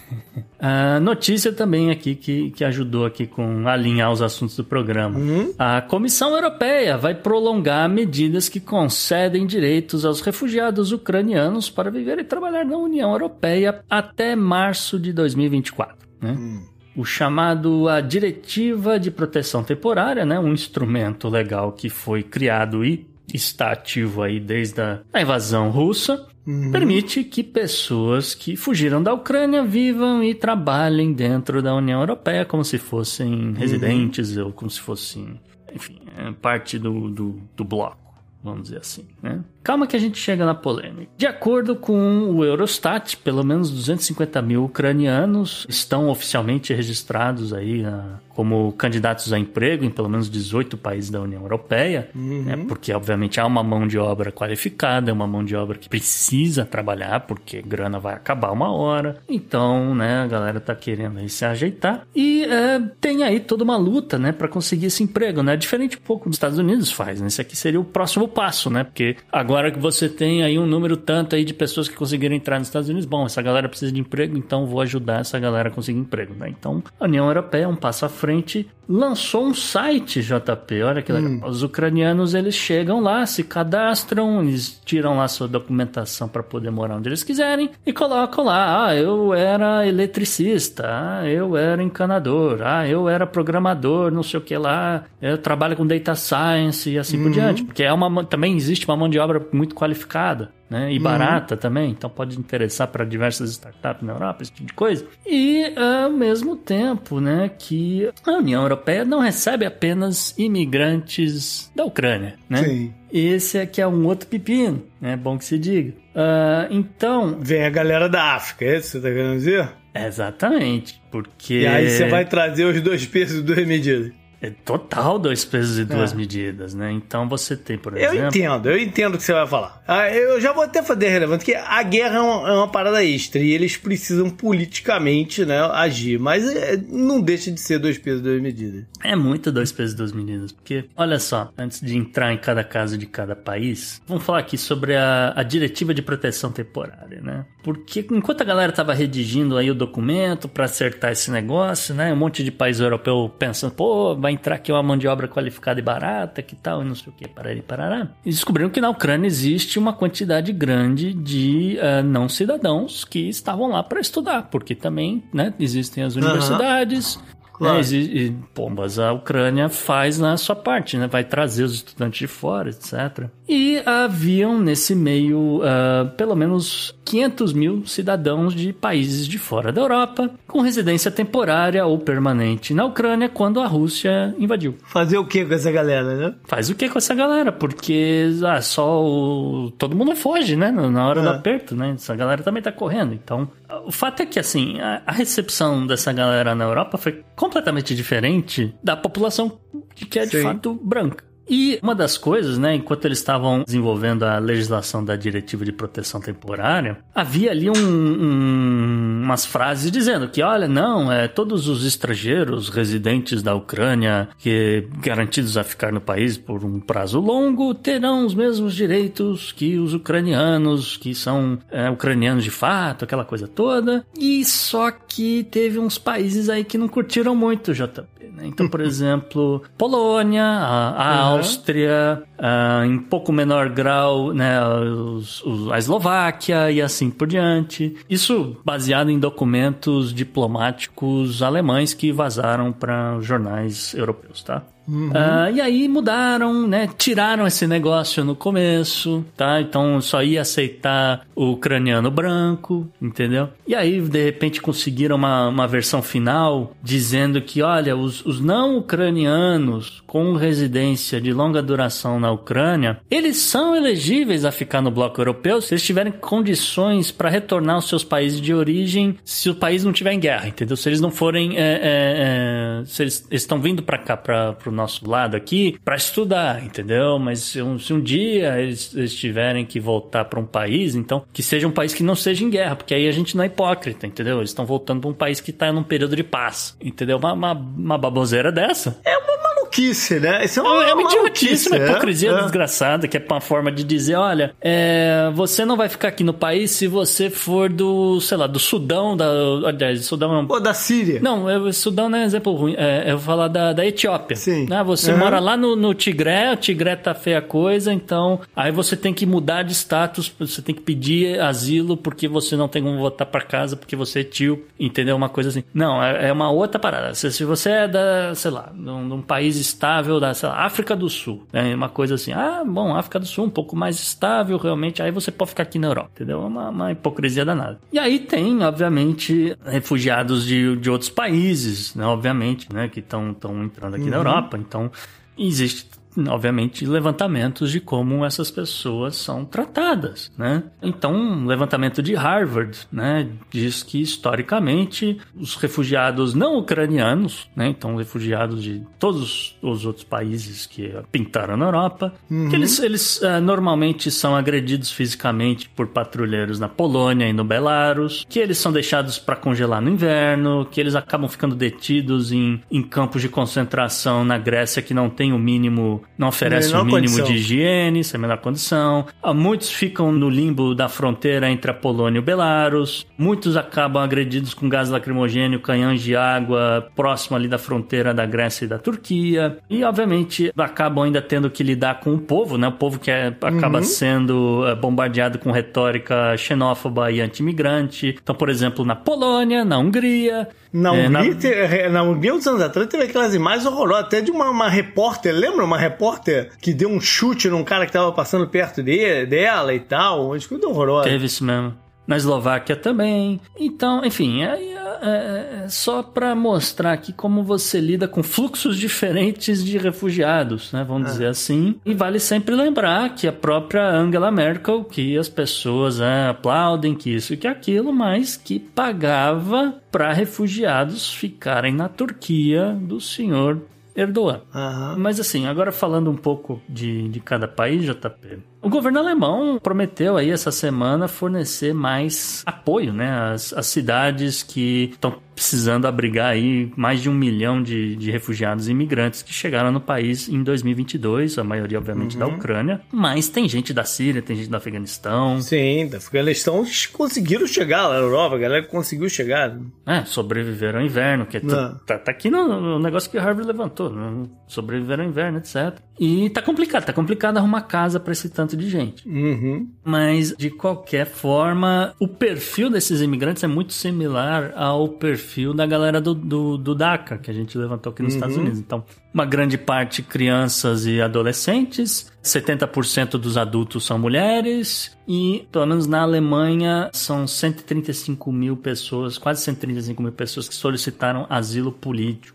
a notícia também aqui que, que ajudou aqui com alinhar os assuntos do programa. Uhum. A Comissão Europeia vai prolongar medidas que concedem direitos aos refugiados ucranianos para viver e trabalhar na União Europeia até março de 2024. Né? Uhum o chamado a Diretiva de Proteção Temporária, né, um instrumento legal que foi criado e está ativo aí desde a invasão russa, uhum. permite que pessoas que fugiram da Ucrânia vivam e trabalhem dentro da União Europeia como se fossem uhum. residentes ou como se fossem, enfim, é parte do, do, do bloco vamos dizer assim, né? Calma que a gente chega na polêmica. De acordo com o Eurostat, pelo menos 250 mil ucranianos estão oficialmente registrados aí na, como candidatos a emprego em pelo menos 18 países da União Europeia, uhum. né? porque obviamente há uma mão de obra qualificada, é uma mão de obra que precisa trabalhar, porque grana vai acabar uma hora. Então, né, a galera tá querendo aí se ajeitar. E é, tem aí toda uma luta, né, para conseguir esse emprego, né? Diferente um pouco dos Estados Unidos faz, né? Esse aqui seria o próximo passo, né? Porque agora que você tem aí um número tanto aí de pessoas que conseguiram entrar nos Estados Unidos, bom, essa galera precisa de emprego, então vou ajudar essa galera a conseguir emprego, né? Então, a União Europeia um passo à frente frente, lançou um site, JP. Olha que legal. Hum. Os ucranianos eles chegam lá, se cadastram, eles tiram lá sua documentação para poder morar onde eles quiserem e colocam lá: ah, eu era eletricista, ah, eu era encanador, ah, eu era programador, não sei o que lá, eu trabalho com data science e assim uhum. por diante. Porque é uma, também existe uma mão de obra muito qualificada né? E uhum. barata também, então pode interessar para diversas startups na Europa, esse tipo de coisa. E ao mesmo tempo, né, que a União Europeia não recebe apenas imigrantes da Ucrânia, né? Sim. Esse aqui é um outro pepino, né? Bom que se diga. Uh, então. Vem a galera da África, é isso que você tá querendo dizer? Exatamente, porque. E aí você vai trazer os dois pesos e duas medidas. É total dois pesos e duas é. medidas, né? Então você tem, por exemplo. Eu entendo, eu entendo o que você vai falar. Ah, eu já vou até fazer relevante que a guerra é uma, é uma parada extra e eles precisam politicamente né, agir, mas é, não deixa de ser dois pesos e duas medidas. É muito dois pesos e duas medidas, porque, olha só, antes de entrar em cada caso de cada país, vamos falar aqui sobre a, a diretiva de proteção temporária, né? Porque enquanto a galera tava redigindo aí o documento para acertar esse negócio, né? Um monte de país europeu pensando, pô, vai entrar aqui uma mão de obra qualificada e barata, que tal, e não sei o que, parará e parará. E descobriram que na Ucrânia existe uma quantidade grande de uh, não cidadãos que estavam lá para estudar, porque também, né, existem as universidades, uhum. Claro. Né? E, e, pô, mas a Ucrânia faz na sua parte, né? Vai trazer os estudantes de fora, etc. E haviam nesse meio uh, pelo menos 500 mil cidadãos de países de fora da Europa com residência temporária ou permanente na Ucrânia quando a Rússia invadiu. Fazer o que com essa galera, né? Faz o que com essa galera? Porque ah, só o... todo mundo foge, né? Na hora é. do aperto, né? Essa galera também tá correndo. Então, o fato é que, assim, a, a recepção dessa galera na Europa foi completamente diferente da população que é de Sim. fato branca. E uma das coisas, né, enquanto eles estavam desenvolvendo a legislação da Diretiva de Proteção Temporária, havia ali um, um, umas frases dizendo que, olha, não, é todos os estrangeiros residentes da Ucrânia que garantidos a ficar no país por um prazo longo terão os mesmos direitos que os ucranianos que são é, ucranianos de fato, aquela coisa toda. E só que teve uns países aí que não curtiram muito, JP. Né? Então, por exemplo, Polônia, a, a Áustria, uh, em pouco menor grau, né, os, os, a Eslováquia e assim por diante. Isso baseado em documentos diplomáticos alemães que vazaram para jornais europeus, tá? Uhum. Uh, e aí mudaram, né? Tiraram esse negócio no começo, tá? Então só ia aceitar o ucraniano branco, entendeu? E aí, de repente, conseguiram uma, uma versão final dizendo que, olha, os, os não ucranianos com residência de longa duração na Ucrânia, eles são elegíveis a ficar no bloco europeu se eles tiverem condições para retornar aos seus países de origem se o país não tiver em guerra, entendeu? Se eles não forem. É, é, é, se eles estão vindo para cá, para o nosso lado aqui, para estudar, entendeu? Mas se um, se um dia eles, eles, tiverem que voltar para um país, então que seja um país que não seja em guerra, porque aí a gente não é hipócrita, entendeu? Eles estão voltando para um país que está num período de paz, entendeu? Uma, uma, uma baboseira dessa. É uma maluquice, né? Isso é uma, é uma idiotice, uma hipocrisia é, desgraçada, que é uma forma de dizer, olha, é, você não vai ficar aqui no país se você for do, sei lá, do Sudão, da, aliás, Sudão é Ou da Síria. Não, é, Sudão não é exemplo ruim, é, eu vou falar da, da Etiópia. Sim. Né? Você uhum. mora lá no, no Tigré, o Tigré tá feia a coisa, então aí você tem que mudar de status, você tem que pedir asilo porque você não tem como voltar para casa porque você é tio, entendeu? Uma coisa assim. Não, é, é uma outra parada. Se, se você é da, sei lá, num, num país estável da lá, África do Sul. Né? Uma coisa assim, ah, bom, África do Sul um pouco mais estável realmente, aí você pode ficar aqui na Europa, entendeu? É uma, uma hipocrisia danada. E aí tem, obviamente, refugiados de, de outros países, né? Obviamente, né? Que estão entrando aqui uhum. na Europa. Então, existe obviamente, levantamentos de como essas pessoas são tratadas, né? Então, um levantamento de Harvard, né, diz que historicamente os refugiados não ucranianos, né, então refugiados de todos os outros países que pintaram na Europa, uhum. que eles, eles uh, normalmente são agredidos fisicamente por patrulheiros na Polônia e no Belarus, que eles são deixados para congelar no inverno, que eles acabam ficando detidos em, em campos de concentração na Grécia que não tem o mínimo não oferece o mínimo condição. de higiene, sem a menor condição. Ah, muitos ficam no limbo da fronteira entre a Polônia e o Belarus. Muitos acabam agredidos com gás lacrimogênio, canhões de água, próximo ali da fronteira da Grécia e da Turquia. E, obviamente, acabam ainda tendo que lidar com o povo, né? O povo que é, acaba uhum. sendo eh, bombardeado com retórica xenófoba e anti-imigrante. Então, por exemplo, na Polônia, na Hungria, na Hungria, é, na... na Hungria, uns anos atrás, teve aquelas imagens horrorosas, até de uma, uma repórter, lembra? Uma repórter que deu um chute num cara que tava passando perto de, dela e tal, uma coisa horrorosa. Teve isso mesmo na Eslováquia também. Então, enfim, é, é, é só para mostrar aqui como você lida com fluxos diferentes de refugiados, né? Vamos é. dizer assim. E vale sempre lembrar que a própria Angela Merkel, que as pessoas é, aplaudem que isso e que aquilo, mas que pagava para refugiados ficarem na Turquia do senhor Erdogan. Uhum. Mas assim, agora falando um pouco de, de cada país, JP. O governo alemão prometeu aí essa semana fornecer mais apoio, né, às, às cidades que estão precisando abrigar aí mais de um milhão de, de refugiados e imigrantes que chegaram no país em 2022, a maioria obviamente uhum. da Ucrânia, mas tem gente da Síria, tem gente do Afeganistão. Sim, da Afeganistão conseguiram chegar lá na Europa, a galera conseguiu chegar. É, sobreviveram ao inverno, que é tá, tá, tá, aqui no, no, negócio que Harvard levantou, né? sobreviveram ao inverno, etc. E tá complicado, tá complicado arrumar casa para esse tanto de gente. Uhum. Mas, de qualquer forma, o perfil desses imigrantes é muito similar ao perfil da galera do, do, do DACA, que a gente levantou aqui nos uhum. Estados Unidos. Então, uma grande parte crianças e adolescentes, 70% dos adultos são mulheres, e pelo menos na Alemanha são 135 mil pessoas, quase 135 mil pessoas que solicitaram asilo político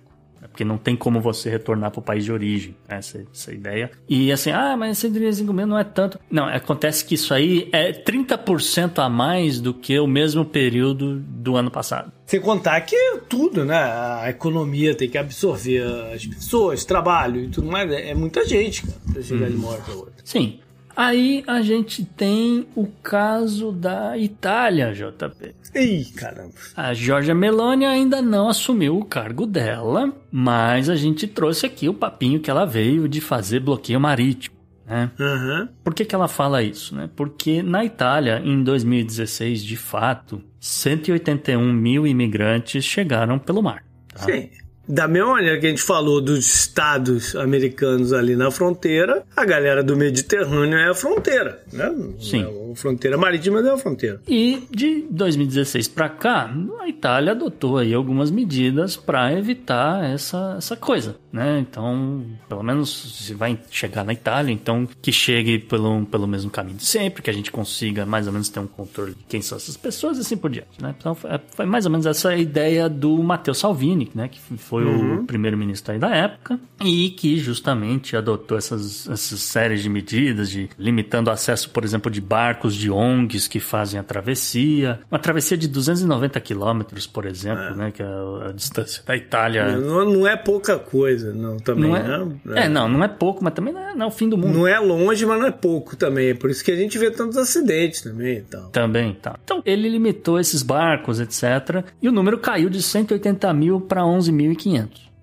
porque não tem como você retornar para o país de origem, né? essa, essa ideia. E assim, ah, mas 135 mil não é tanto. Não, acontece que isso aí é 30% a mais do que o mesmo período do ano passado. Sem contar que tudo, né? A economia tem que absorver as pessoas, trabalho e tudo mais. É muita gente, cara, pra chegar hum. de uma hora pra outra. Sim. Aí a gente tem o caso da Itália, JP. Ih, caramba. A Giorgia Meloni ainda não assumiu o cargo dela, mas a gente trouxe aqui o papinho que ela veio de fazer bloqueio marítimo. Né? Uhum. Por que, que ela fala isso? Né? Porque na Itália, em 2016, de fato, 181 mil imigrantes chegaram pelo mar. Tá? Sim. Da mesma maneira que a gente falou dos estados americanos ali na fronteira, a galera do Mediterrâneo é a fronteira, né? Sim. É a fronteira marítima é a fronteira. E de 2016 para cá, a Itália adotou aí algumas medidas para evitar essa, essa coisa, né? Então, pelo menos se vai chegar na Itália, então que chegue pelo, pelo mesmo caminho de sempre, que a gente consiga mais ou menos ter um controle de quem são essas pessoas e assim por diante, né? Então, foi, foi mais ou menos essa ideia do Matteo Salvini, né? Que foi o primeiro-ministro aí da época e que justamente adotou essas, essas séries de medidas de limitando o acesso, por exemplo, de barcos de ONGs que fazem a travessia, uma travessia de 290 quilômetros, por exemplo, né? Que é a, a distância da Itália. Não, não é pouca coisa, não, também, Não é, né? é, não, não é pouco, mas também não é, não é o fim do mundo. Não é longe, mas não é pouco também. É por isso que a gente vê tantos acidentes também e tal. Também, tá. Então, ele limitou esses barcos, etc. E o número caiu de 180 mil para 11.500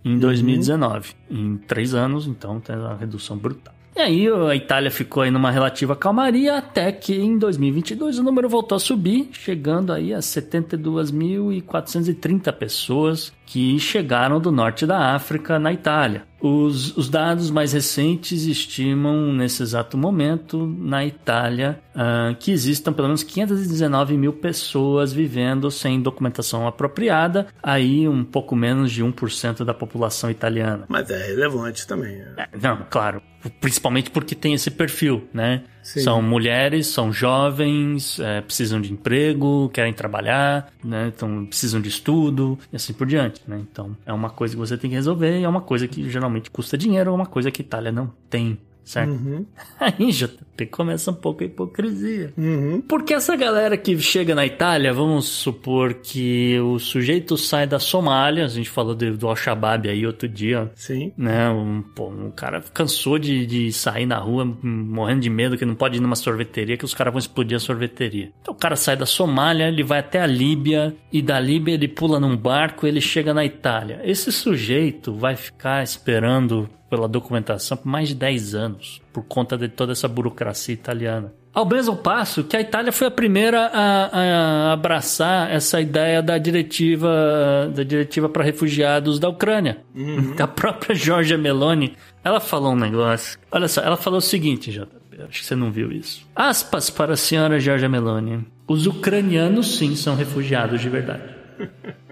em 2019. Em três anos, então, tem uma redução brutal. E aí a Itália ficou aí numa relativa calmaria até que em 2022 o número voltou a subir, chegando aí a 72.430 pessoas que chegaram do norte da África na Itália. Os, os dados mais recentes estimam, nesse exato momento, na Itália, ah, que existam pelo menos 519 mil pessoas vivendo sem documentação apropriada, aí um pouco menos de 1% da população italiana. Mas é relevante também. né? É, Não, claro. Principalmente porque tem esse perfil, né? Sim. São mulheres, são jovens, é, precisam de emprego, querem trabalhar, né? Então precisam de estudo e assim por diante, né? Então é uma coisa que você tem que resolver e é uma coisa que geralmente custa dinheiro, é uma coisa que Itália não tem, certo? Uhum. Aí, JP, começa um pouco a hipocrisia. Uhum. Porque essa galera que chega na Itália, vamos supor que o sujeito sai da Somália, a gente falou do, do Al-Shabaab aí outro dia, Sim. né? Um, pô, um cara cansou de, de sair na rua morrendo de medo que não pode ir numa sorveteria, que os caras vão explodir a sorveteria. Então o cara sai da Somália, ele vai até a Líbia e da Líbia ele pula num barco, ele chega na Itália. Esse sujeito vai ficar esperando pela documentação por mais de 10 anos por conta de toda essa burocracia italiana. Ao mesmo passo que a Itália foi a primeira a, a abraçar essa ideia da diretiva da diretiva para refugiados da Ucrânia. A própria Giorgia Meloni, ela falou um negócio. Olha só, ela falou o seguinte, JP, acho que você não viu isso. Aspas para a senhora Giorgia Meloni. Os ucranianos sim são refugiados de verdade.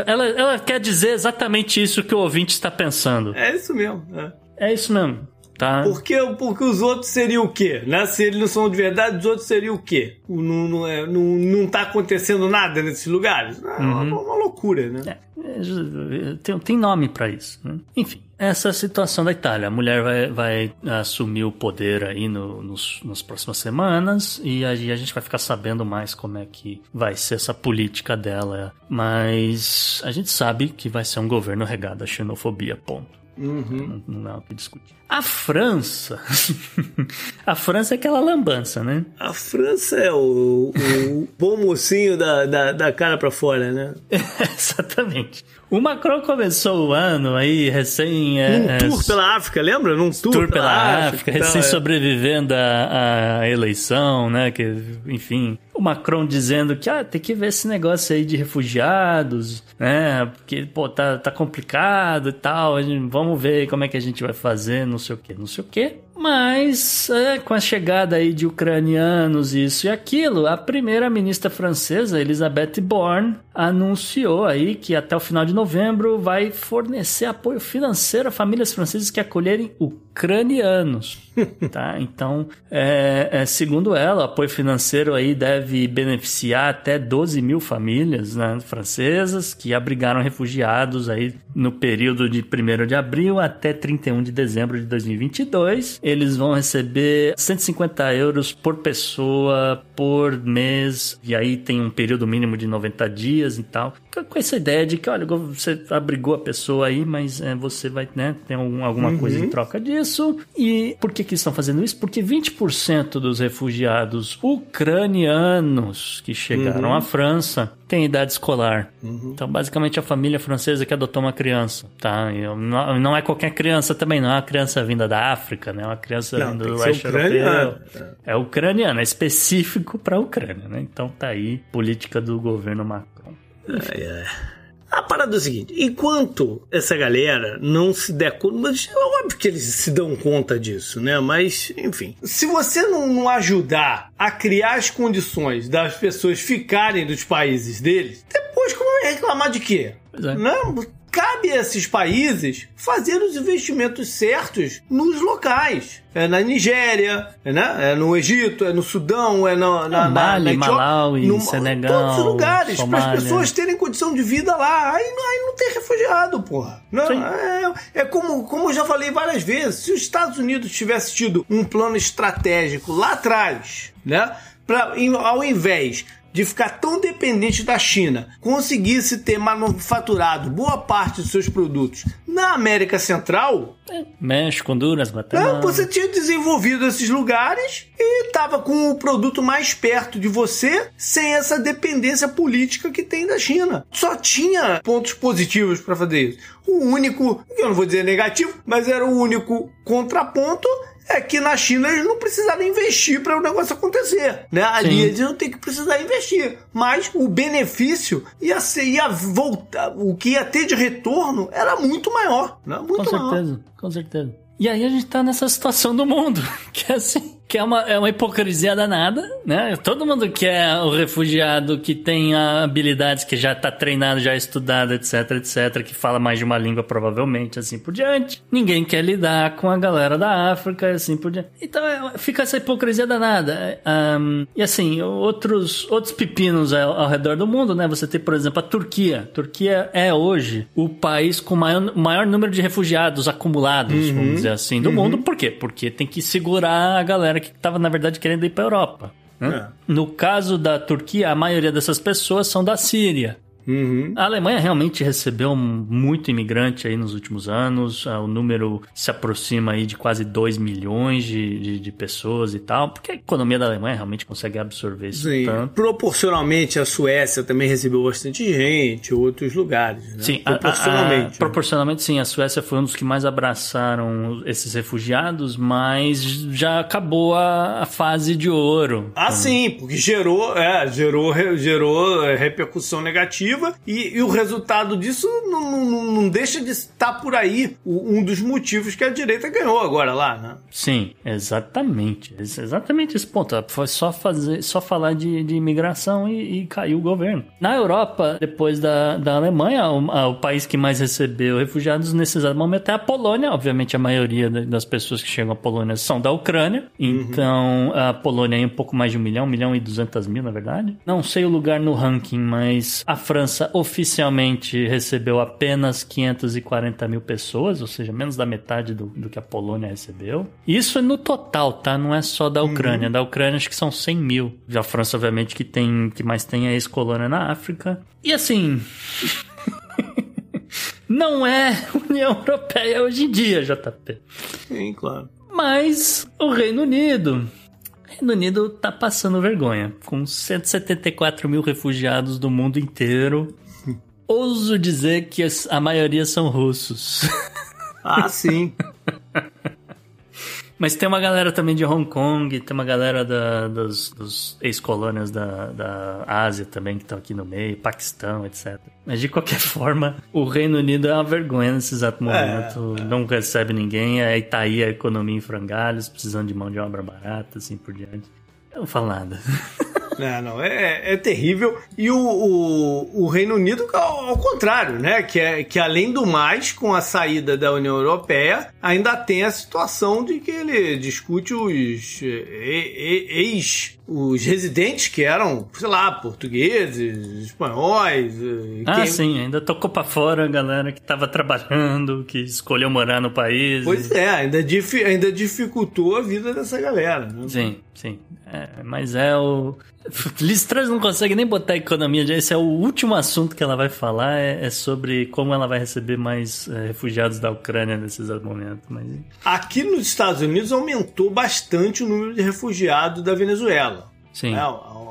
Então, ela, ela quer dizer exatamente isso que o ouvinte está pensando. É isso mesmo. é. É isso mesmo, tá? Porque, porque os outros seriam o quê? Né? Se eles não são de verdade, os outros seriam o quê? Não, não, é, não, não tá acontecendo nada nesses lugares? É uma, uma loucura, né? É, é, tem, tem nome pra isso. né? Enfim, essa situação da Itália. A mulher vai, vai assumir o poder aí no, nos, nas próximas semanas e aí a gente vai ficar sabendo mais como é que vai ser essa política dela. Mas a gente sabe que vai ser um governo regado à xenofobia, ponto. Não, não há o que discutir. A França. a França é aquela lambança, né? A França é o, o bom mocinho da, da, da cara pra fora, né? Exatamente. O Macron começou o ano aí recém. é, Num é, tour pela África, lembra? Num tour, tour pela África, e tal, recém é. sobrevivendo à, à eleição, né? Que, enfim, o Macron dizendo que ah, tem que ver esse negócio aí de refugiados, né? Porque, pô, tá, tá complicado e tal. Vamos ver como é que a gente vai fazer, não sei o que, não sei o que. Mas, é, com a chegada aí de ucranianos, isso e aquilo, a primeira ministra francesa, Elisabeth Borne, anunciou aí que até o final de novembro vai fornecer apoio financeiro a famílias francesas que acolherem ucranianos. tá? Então, é, é, segundo ela, o apoio financeiro aí deve beneficiar até 12 mil famílias né, francesas que abrigaram refugiados aí no período de 1 de abril até 31 de dezembro de 2022. Eles vão receber 150 euros por pessoa por mês, e aí tem um período mínimo de 90 dias e tal. Com essa ideia de que, olha, você abrigou a pessoa aí, mas é, você vai né, ter algum- alguma coisa em troca disso. E por que, que estão fazendo isso? Porque 20% dos refugiados ucranianos que chegaram à França têm idade escolar. Então, basicamente, a família francesa que adotou uma criança, tá? E não, não é qualquer criança também, não é uma criança vinda da África, né? É uma criança Não, vinda do leste europeu. ucraniano. É ucraniano, é específico para a Ucrânia, né? Então tá aí política do governo Macron. Ai, ai. A parada é o seguinte: enquanto essa galera não se der conta, mas é óbvio que eles se dão conta disso, né? Mas, enfim. Se você não, não ajudar a criar as condições das pessoas ficarem dos países deles, depois como vai reclamar de quê? Pois é. Não, cabe a esses países fazer os investimentos certos nos locais. É na Nigéria, é, né? é no Egito, é no Sudão, é na, na, No Mali, na Malawi, no- Senegal, Todos os lugares, para as pessoas terem condição de vida lá. Aí, não- aí não tem refugiado, porra. Não, é, é como, como eu já falei várias vezes, se os Estados Unidos tivesse tido um plano estratégico lá atrás, né? Pra, ao invés de ficar tão dependente da China, conseguisse ter manufaturado boa parte dos seus produtos na América Central, México, Honduras, é, Guatemala. você tinha desenvolvido esses lugares e estava com o produto mais perto de você, sem essa dependência política que tem da China. Só tinha pontos positivos para fazer isso. O único, eu não vou dizer negativo, mas era o único contraponto é que na China eles não precisaram investir para o negócio acontecer, né? Ali Sim. eles não tem que precisar investir, mas o benefício ia ser, ia voltar, o que ia ter de retorno era muito maior, né? Muito Com maior. certeza, com certeza. E aí a gente tá nessa situação do mundo, que é assim, que é uma, é uma hipocrisia danada, né? Todo mundo quer o refugiado que tem habilidades, que já tá treinado, já estudado, etc, etc, que fala mais de uma língua provavelmente, assim por diante. Ninguém quer lidar com a galera da África, assim por diante. Então é, fica essa hipocrisia danada. É, ahn, e assim, outros, outros pepinos ao, ao redor do mundo, né? Você tem, por exemplo, a Turquia. A Turquia é hoje o país com o maior, maior número de refugiados acumulados, vamos dizer assim, do mundo. Por quê? Porque tem que segurar a galera que estava, na verdade, querendo ir para Europa. né? No caso da Turquia, a maioria dessas pessoas são da Síria. Uhum. A Alemanha realmente recebeu muito imigrante aí nos últimos anos. ah, O número se aproxima aí de quase 2 milhões de, de, de pessoas e tal, porque a economia da Alemanha realmente consegue absorver isso Sim. tanto. Proporcionalmente, a Suécia também recebeu bastante gente, outros lugares. Né? Sim, a- a- a- proporcionalmente. né? proporcionalmente sim. A Suécia foi um dos que mais abraçaram esses refugiados, mas já acabou a, a fase de ouro. Ah, sim, porque gerou, é, gerou, gerou é, repercussão negativa e, e o resultado disso não, não- não deixa de estar por aí um dos motivos que a direita ganhou agora lá, né? Sim, exatamente. Exatamente esse ponto. Foi só fazer, só falar de, de imigração e, e caiu o governo. Na Europa, depois da, da Alemanha, o, a- o país que mais recebeu refugiados nesse exato momento é a Polônia. Obviamente, a maioria da- das pessoas que chegam à Polônia são da Ucrânia. Então, a Polônia é um pouco mais de um milhão, um milhão e duzentas mil, na verdade. Não sei o lugar no ranking, mas a França oficialmente recebeu apenas 540 mil pessoas, ou seja, menos da metade do, do que a Polônia recebeu. Isso é no total, tá? Não é só da Ucrânia. Da Ucrânia acho que são 100 mil. Já a França, obviamente, que tem que mais tem é a ex-colônia na África. E assim. Não é União Europeia hoje em dia, JP. Sim, claro. Mas o Reino Unido. O Reino Unido tá passando vergonha. Com 174 mil refugiados do mundo inteiro. Ouso dizer que a maioria são russos. Ah, sim. Mas tem uma galera também de Hong Kong, tem uma galera da, dos, dos ex-colônias da, da Ásia também que estão aqui no meio, Paquistão, etc. Mas de qualquer forma, o Reino Unido é uma vergonha nesse exato momento. Não recebe ninguém, aí tá aí a economia em frangalhos, precisando de mão de obra barata, assim por diante. Eu não falo nada. É, não, é, é terrível. E o, o, o Reino Unido, ao, ao contrário, né? Que, é, que além do mais, com a saída da União Europeia, ainda tem a situação de que ele discute os eh, e- e- ex. Os residentes que eram, sei lá, portugueses, espanhóis. eh, Ah, quem- sim, ainda tocou pra fora a galera que tava trabalhando, que escolheu morar no país. Pois é, ainda, difi- ainda dificultou a vida dessa galera. Né? Sim, sim. É, mas é o. Liz Truss não consegue nem botar a economia. Esse é o último assunto que ela vai falar. É, é sobre como ela vai receber mais é, refugiados da Ucrânia nesse exato momento. Mas Aqui nos Estados Unidos aumentou bastante o número de refugiados da Venezuela. Sim. É, a, a-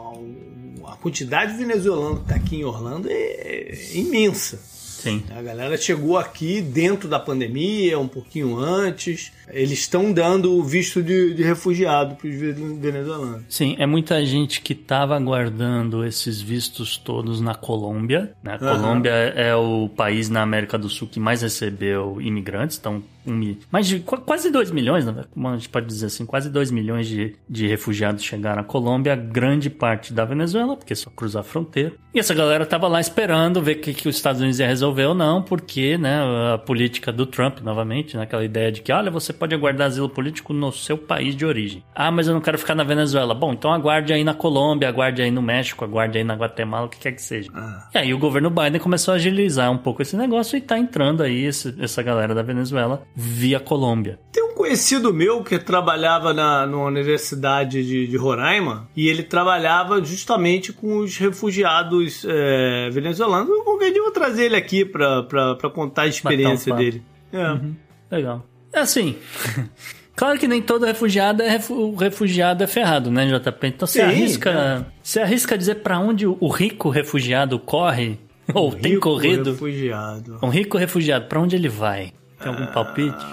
a quantidade de venezuelano que está aqui em Orlando é, é imensa. Sim. A galera chegou aqui dentro da pandemia, um pouquinho antes. Eles estão dando o visto de, de refugiado para os venezuelanos. Sim, é muita gente que estava aguardando esses vistos todos na Colômbia. Né? A Colômbia é o país na América do Sul que mais recebeu imigrantes, então um, mais de quase 2 milhões, né? como a gente pode dizer assim, quase 2 milhões de, de refugiados chegaram à Colômbia, grande parte da Venezuela, porque só cruzar a fronteira. E essa galera tava lá esperando ver o que, que os Estados Unidos ia resolver ou não, porque né, a política do Trump, novamente, naquela né, ideia de que, olha, você pode aguardar asilo político no seu país de origem. Ah, mas eu não quero ficar na Venezuela. Bom, então aguarde aí na Colômbia, aguarde aí no México, aguarde aí na Guatemala, o que quer que seja. Ah. E aí o governo Biden começou a agilizar um pouco esse negócio e tá entrando aí esse, essa galera da Venezuela via Colômbia. Tem um conhecido meu que trabalhava na, na Universidade de, de Roraima e ele trabalhava justamente com os refugiados é, venezuelanos. Eu qualquer dia vou trazer ele aqui para contar a experiência dele. É. Uhum. Legal. É assim. Claro que nem todo refugiado é refu refugiado é ferrado, né, JP? Então você arrisca, é. você arrisca dizer para onde o rico refugiado corre ou um tem corrido? Refugiado. Um rico refugiado, para onde ele vai? Tem algum palpite?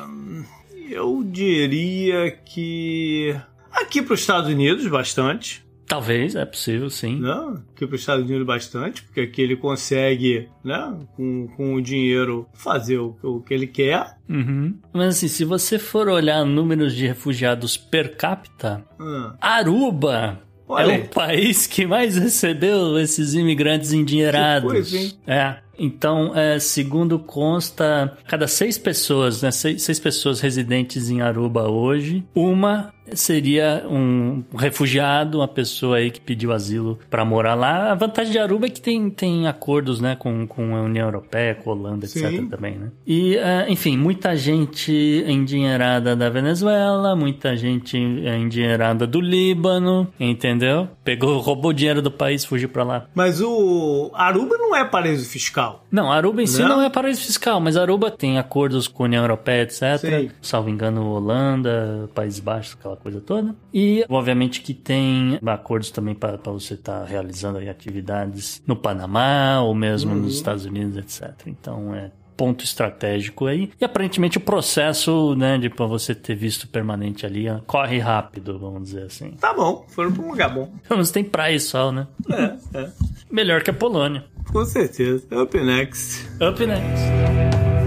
eu diria que aqui para os Estados Unidos bastante. Talvez, é possível, sim. Não, aqui para os Estados Unidos bastante, porque aqui ele consegue, né, com, com o dinheiro, fazer o, o que ele quer. Uhum. Mas assim, se você for olhar números de refugiados per capita, hum. Aruba Olha. é o país que mais recebeu esses imigrantes endinheirados. Que coisa, hein? É. Então, é, segundo consta, cada seis pessoas, né, seis, seis pessoas residentes em Aruba hoje, uma seria um refugiado, uma pessoa aí que pediu asilo para morar lá. A vantagem de Aruba é que tem, tem acordos, né, com, com a União Europeia, com a Holanda, etc Sim. também, né? E, uh, enfim, muita gente endinheirada da Venezuela, muita gente endinheirada do Líbano, entendeu? Pegou, roubou o dinheiro do país, fugiu para lá. Mas o Aruba não é paraíso fiscal. Não, Aruba em si não é paraíso fiscal, mas Aruba tem acordos com a União Europeia, etc. Sim. Salvo engano, Holanda, Países Baixos, aquela coisa toda. E, obviamente, que tem acordos também para você estar tá realizando atividades no Panamá ou mesmo uhum. nos Estados Unidos, etc. Então, é ponto estratégico aí. E aparentemente o processo, né, de pra você ter visto permanente ali, corre rápido, vamos dizer assim. Tá bom, foram pra um lugar bom. Mas tem praia e sol, né? É, é. Melhor que a Polônia. Com certeza. Up next. Up next.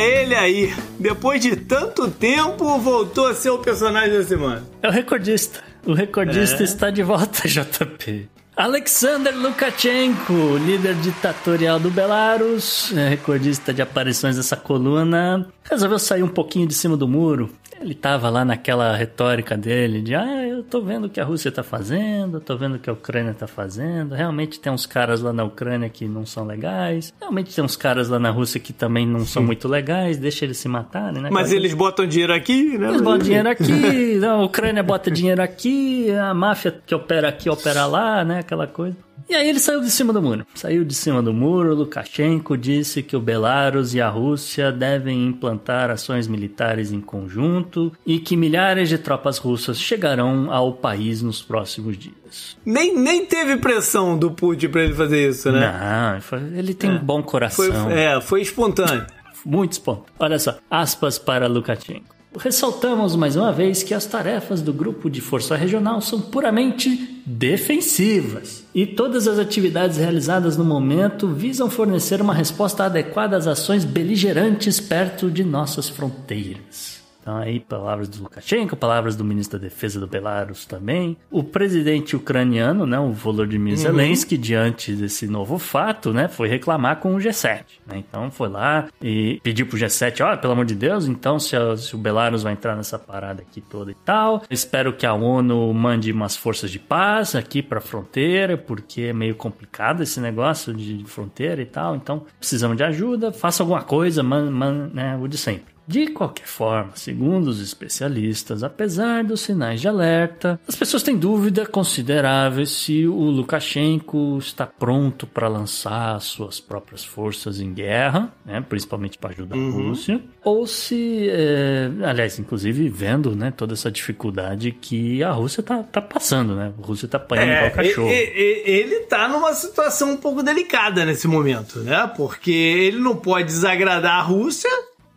Ele aí, depois de tanto tempo, voltou a ser o personagem da semana. É o recordista. O recordista é. está de volta, JP. Alexander Lukashenko, líder ditatorial do Belarus, é recordista de aparições dessa coluna, resolveu sair um pouquinho de cima do muro ele tava lá naquela retórica dele de ah, eu tô vendo o que a Rússia tá fazendo, tô vendo o que a Ucrânia tá fazendo. Realmente tem uns caras lá na Ucrânia que não são legais. Realmente tem uns caras lá na Rússia que também não são muito legais, deixa eles se matarem, né? Mas eles botam dinheiro aqui, né? Eles botam dinheiro aqui, a Ucrânia bota dinheiro aqui, a máfia que opera aqui opera lá, né? Aquela coisa. E aí ele saiu de cima do muro. Saiu de cima do muro, Lukashenko disse que o Belarus e a Rússia devem implantar ações militares em conjunto e que milhares de tropas russas chegarão ao país nos próximos dias. Nem, nem teve pressão do Putin para ele fazer isso, né? Não, ele tem é. um bom coração. Foi, é, foi espontâneo. Muito espontâneo. Olha só, aspas para Lukashenko. Ressaltamos mais uma vez que as tarefas do grupo de força regional são puramente defensivas e todas as atividades realizadas no momento visam fornecer uma resposta adequada às ações beligerantes perto de nossas fronteiras. Então aí palavras do Lukashenko, palavras do ministro da Defesa do Belarus também. O presidente ucraniano, né, o Volodymyr uhum. Zelensky, diante desse novo fato, né, foi reclamar com o G7. Né? Então foi lá e pediu pro G7, ó, oh, pelo amor de Deus, então se, a, se, o Belarus vai entrar nessa parada aqui toda e tal, espero que a ONU mande umas forças de paz aqui para a fronteira, porque é meio complicado esse negócio de fronteira e tal, então precisamos de ajuda, faça alguma coisa, man, man, né, o de sempre. De qualquer forma, segundo os especialistas, apesar dos sinais de alerta, as pessoas têm dúvida considerável se o Lukashenko está pronto para lançar suas próprias forças em guerra, né, principalmente para ajudar uhum. a Rússia, ou se, é, aliás, inclusive vendo né, toda essa dificuldade que a Rússia está tá passando, né? A Rússia está apanhando é, igual cachorro. Ele, está numa situação um pouco delicada nesse momento, né? Porque ele não pode desagradar a Rússia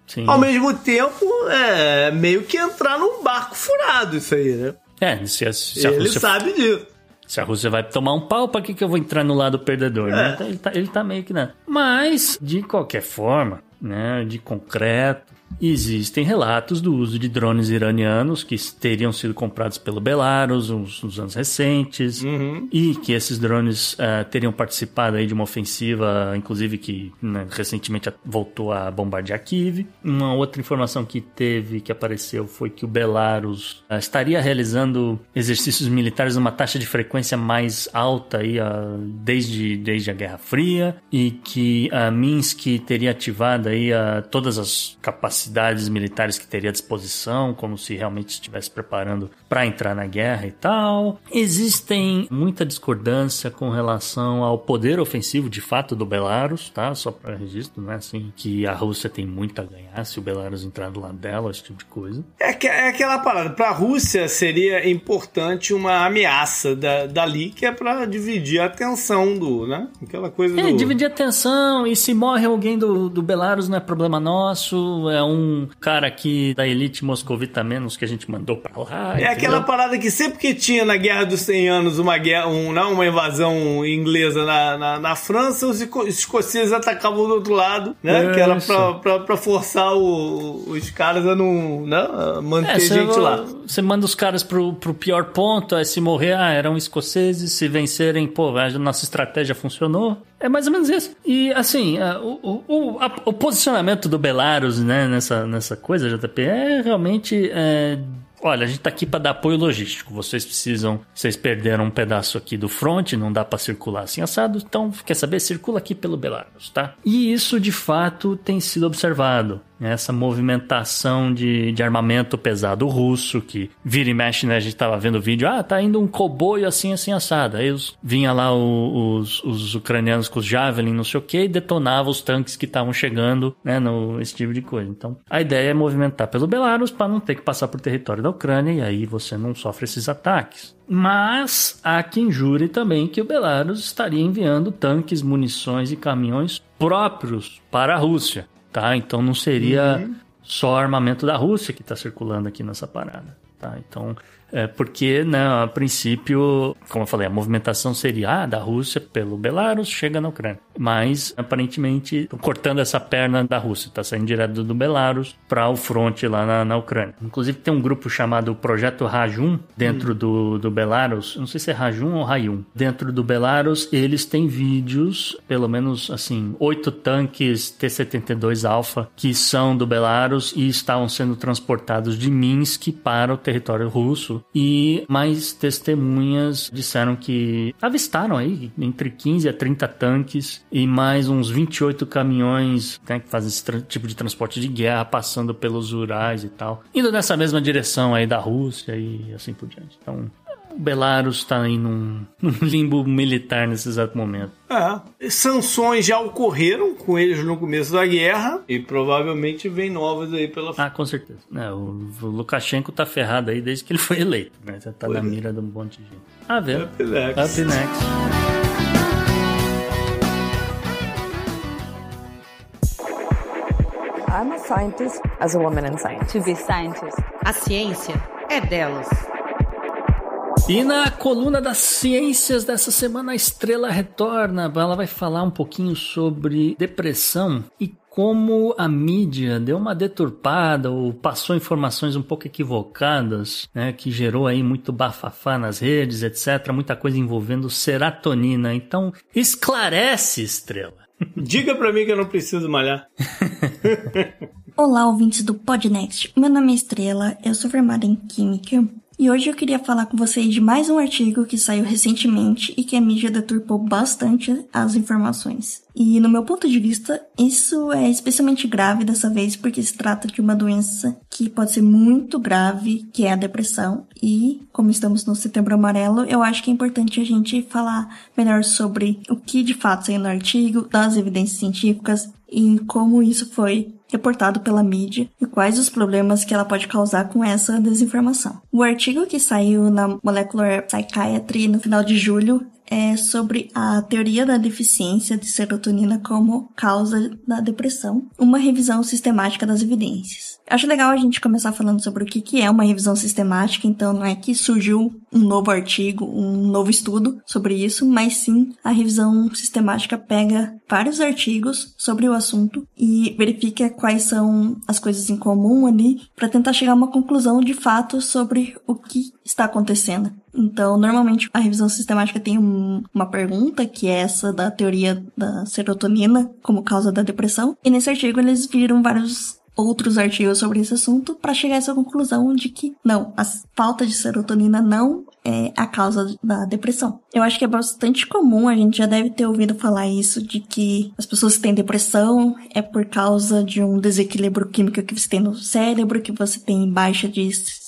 Sim. Ao mesmo tempo, é meio que entrar num barco furado isso aí, né? É, se a, se a Ele Rússia, sabe disso. Se a Rússia vai tomar um pau, pra que, que eu vou entrar no lado perdedor, né? é. né? Ele, tá, ele tá meio que não. Mas, de qualquer forma, né, de concreto, Existem relatos do uso de drones iranianos que teriam sido comprados pelo Belarus nos, nos anos recentes uhum. e que esses drones uh, teriam participado aí de uma ofensiva, inclusive que né, recentemente voltou a bombardear Kiev. Uma outra informação que teve, que apareceu, foi que o Belarus uh, estaria realizando exercícios militares numa taxa de frequência mais alta aí, uh, desde, desde a Guerra Fria e que a Minsk teria ativado aí todas as capacidades capacidades militares que teria à disposição, como se realmente estivesse preparando para entrar na guerra e tal. Existem muita discordância com relação ao poder ofensivo de fato do Belarus, tá? Só para registro, não é assim que a Rússia tem muito a ganhar se o Belarus entrar do lado dela, esse tipo de coisa. É, que, é aquela parada. Para a Rússia seria importante uma ameaça da, dali que é para dividir a atenção do, né? Aquela coisa. É, do... dividir a atenção e se morre alguém do, do Belarus não é problema nosso, é um cara aqui da elite moscovita menos que a gente mandou pra lá. É entendeu? aquela parada que sempre que tinha na Guerra dos 100 Anos uma, guerra, um, não, uma invasão inglesa na, na, na França, os escoceses atacavam do outro lado, né? É que era pra, pra, pra forçar o, os caras a não né? a manter é, gente lá. Você manda os caras pro, pro pior ponto, aí se morrer, ah, eram escoceses, se vencerem, pô, a nossa estratégia funcionou. É mais ou menos isso. E assim, o, o, a, o posicionamento do Belarus né, nessa, nessa coisa, JP, é realmente. É, olha, a gente tá aqui para dar apoio logístico. Vocês precisam, vocês perderam um pedaço aqui do front, não dá para circular assim assado, então quer saber? Circula aqui pelo Belarus, tá? E isso de fato tem sido observado essa movimentação de, de armamento pesado russo, que vira e mexe, né? A gente tava vendo o vídeo, ah, tá indo um comboio assim, assim, assado. Aí os, vinha lá o, os, os ucranianos com os Javelin, não sei o que, e detonava os tanques que estavam chegando, né? No, esse tipo de coisa. Então, a ideia é movimentar pelo Belarus para não ter que passar por território da Ucrânia e aí você não sofre esses ataques. Mas há quem jure também que o Belarus estaria enviando tanques, munições e caminhões próprios para a Rússia tá? Então não seria uhum. só armamento da Rússia que está circulando aqui nessa parada, tá? Então é, porque, né, a princípio, como eu falei, a movimentação seria ah, da Rússia pelo Belarus, chega na Ucrânia. Mas, aparentemente, cortando essa perna da Rússia, está saindo direto do Belarus para o fronte lá na, na, Ucrânia. Inclusive, tem um grupo chamado Projeto Rajun dentro hum. do, do Belarus. Não sei se é Rajun ou Rayun. Dentro do Belarus, eles têm vídeos, pelo menos, assim, oito tanques T-72 Alpha que são do Belarus e estavam sendo transportados de Minsk para o território russo e mais testemunhas disseram que avistaram aí entre 15 a 30 tanques e mais uns 28 caminhões né, que fazem esse tipo de transporte de guerra passando pelos Urais e tal, indo nessa mesma direção aí da Rússia e assim por diante. Então, o Belarus está aí num, num, limbo militar nesse exato momento. É. Sanções já ocorreram com eles no começo da guerra e provavelmente vem novas aí pela Ah, com certeza. É, o, o Lukashenko tá ferrado aí desde que ele foi eleito, né? Já tá pois na é. mira de um monte de gente. Ah, ver. Up next. Up next. I'm a scientist as a woman in science. To be scientist. A ciência é delas. E na coluna das ciências dessa semana, a Estrela retorna. Ela vai falar um pouquinho sobre depressão e como a mídia deu uma deturpada ou passou informações um pouco equivocadas, né, que gerou aí muito bafafá nas redes, etc, muita coisa envolvendo serotonina. Então, esclarece, Estrela. Diga para mim que eu não preciso malhar. Olá, ouvintes do Podnext. Meu nome é Estrela, eu sou formada em Química E hoje eu queria falar com vocês de mais um artigo que saiu recentemente e que a mídia deturpou bastante as informações. E no meu ponto de vista, isso é especialmente grave dessa vez porque se trata de uma doença que pode ser muito grave, que é a depressão. E como estamos no Setembro Amarelo, eu acho que é importante a gente falar melhor sobre o que de fato saiu no artigo, das evidências científicas e como isso foi reportado pela mídia e quais os problemas que ela pode causar com essa desinformação. O artigo que saiu na Molecular Psychiatry no final de julho é sobre a teoria da deficiência de serotonina como causa da depressão, uma revisão sistemática das evidências. Acho legal a gente começar falando sobre o que é uma revisão sistemática, então não é que surgiu um novo artigo, um novo estudo sobre isso, mas sim a revisão sistemática pega vários artigos sobre o assunto e verifica quais são as coisas em comum ali para tentar chegar a uma conclusão de fato sobre o que está acontecendo. Então, normalmente a revisão sistemática tem um, uma pergunta, que é essa da teoria da serotonina como causa da depressão. E nesse artigo eles viram vários outros artigos sobre esse assunto para chegar a essa conclusão de que não, a falta de serotonina não é a causa da depressão. Eu acho que é bastante comum, a gente já deve ter ouvido falar isso, de que as pessoas que têm depressão é por causa de um desequilíbrio químico que você tem no cérebro, que você tem baixa de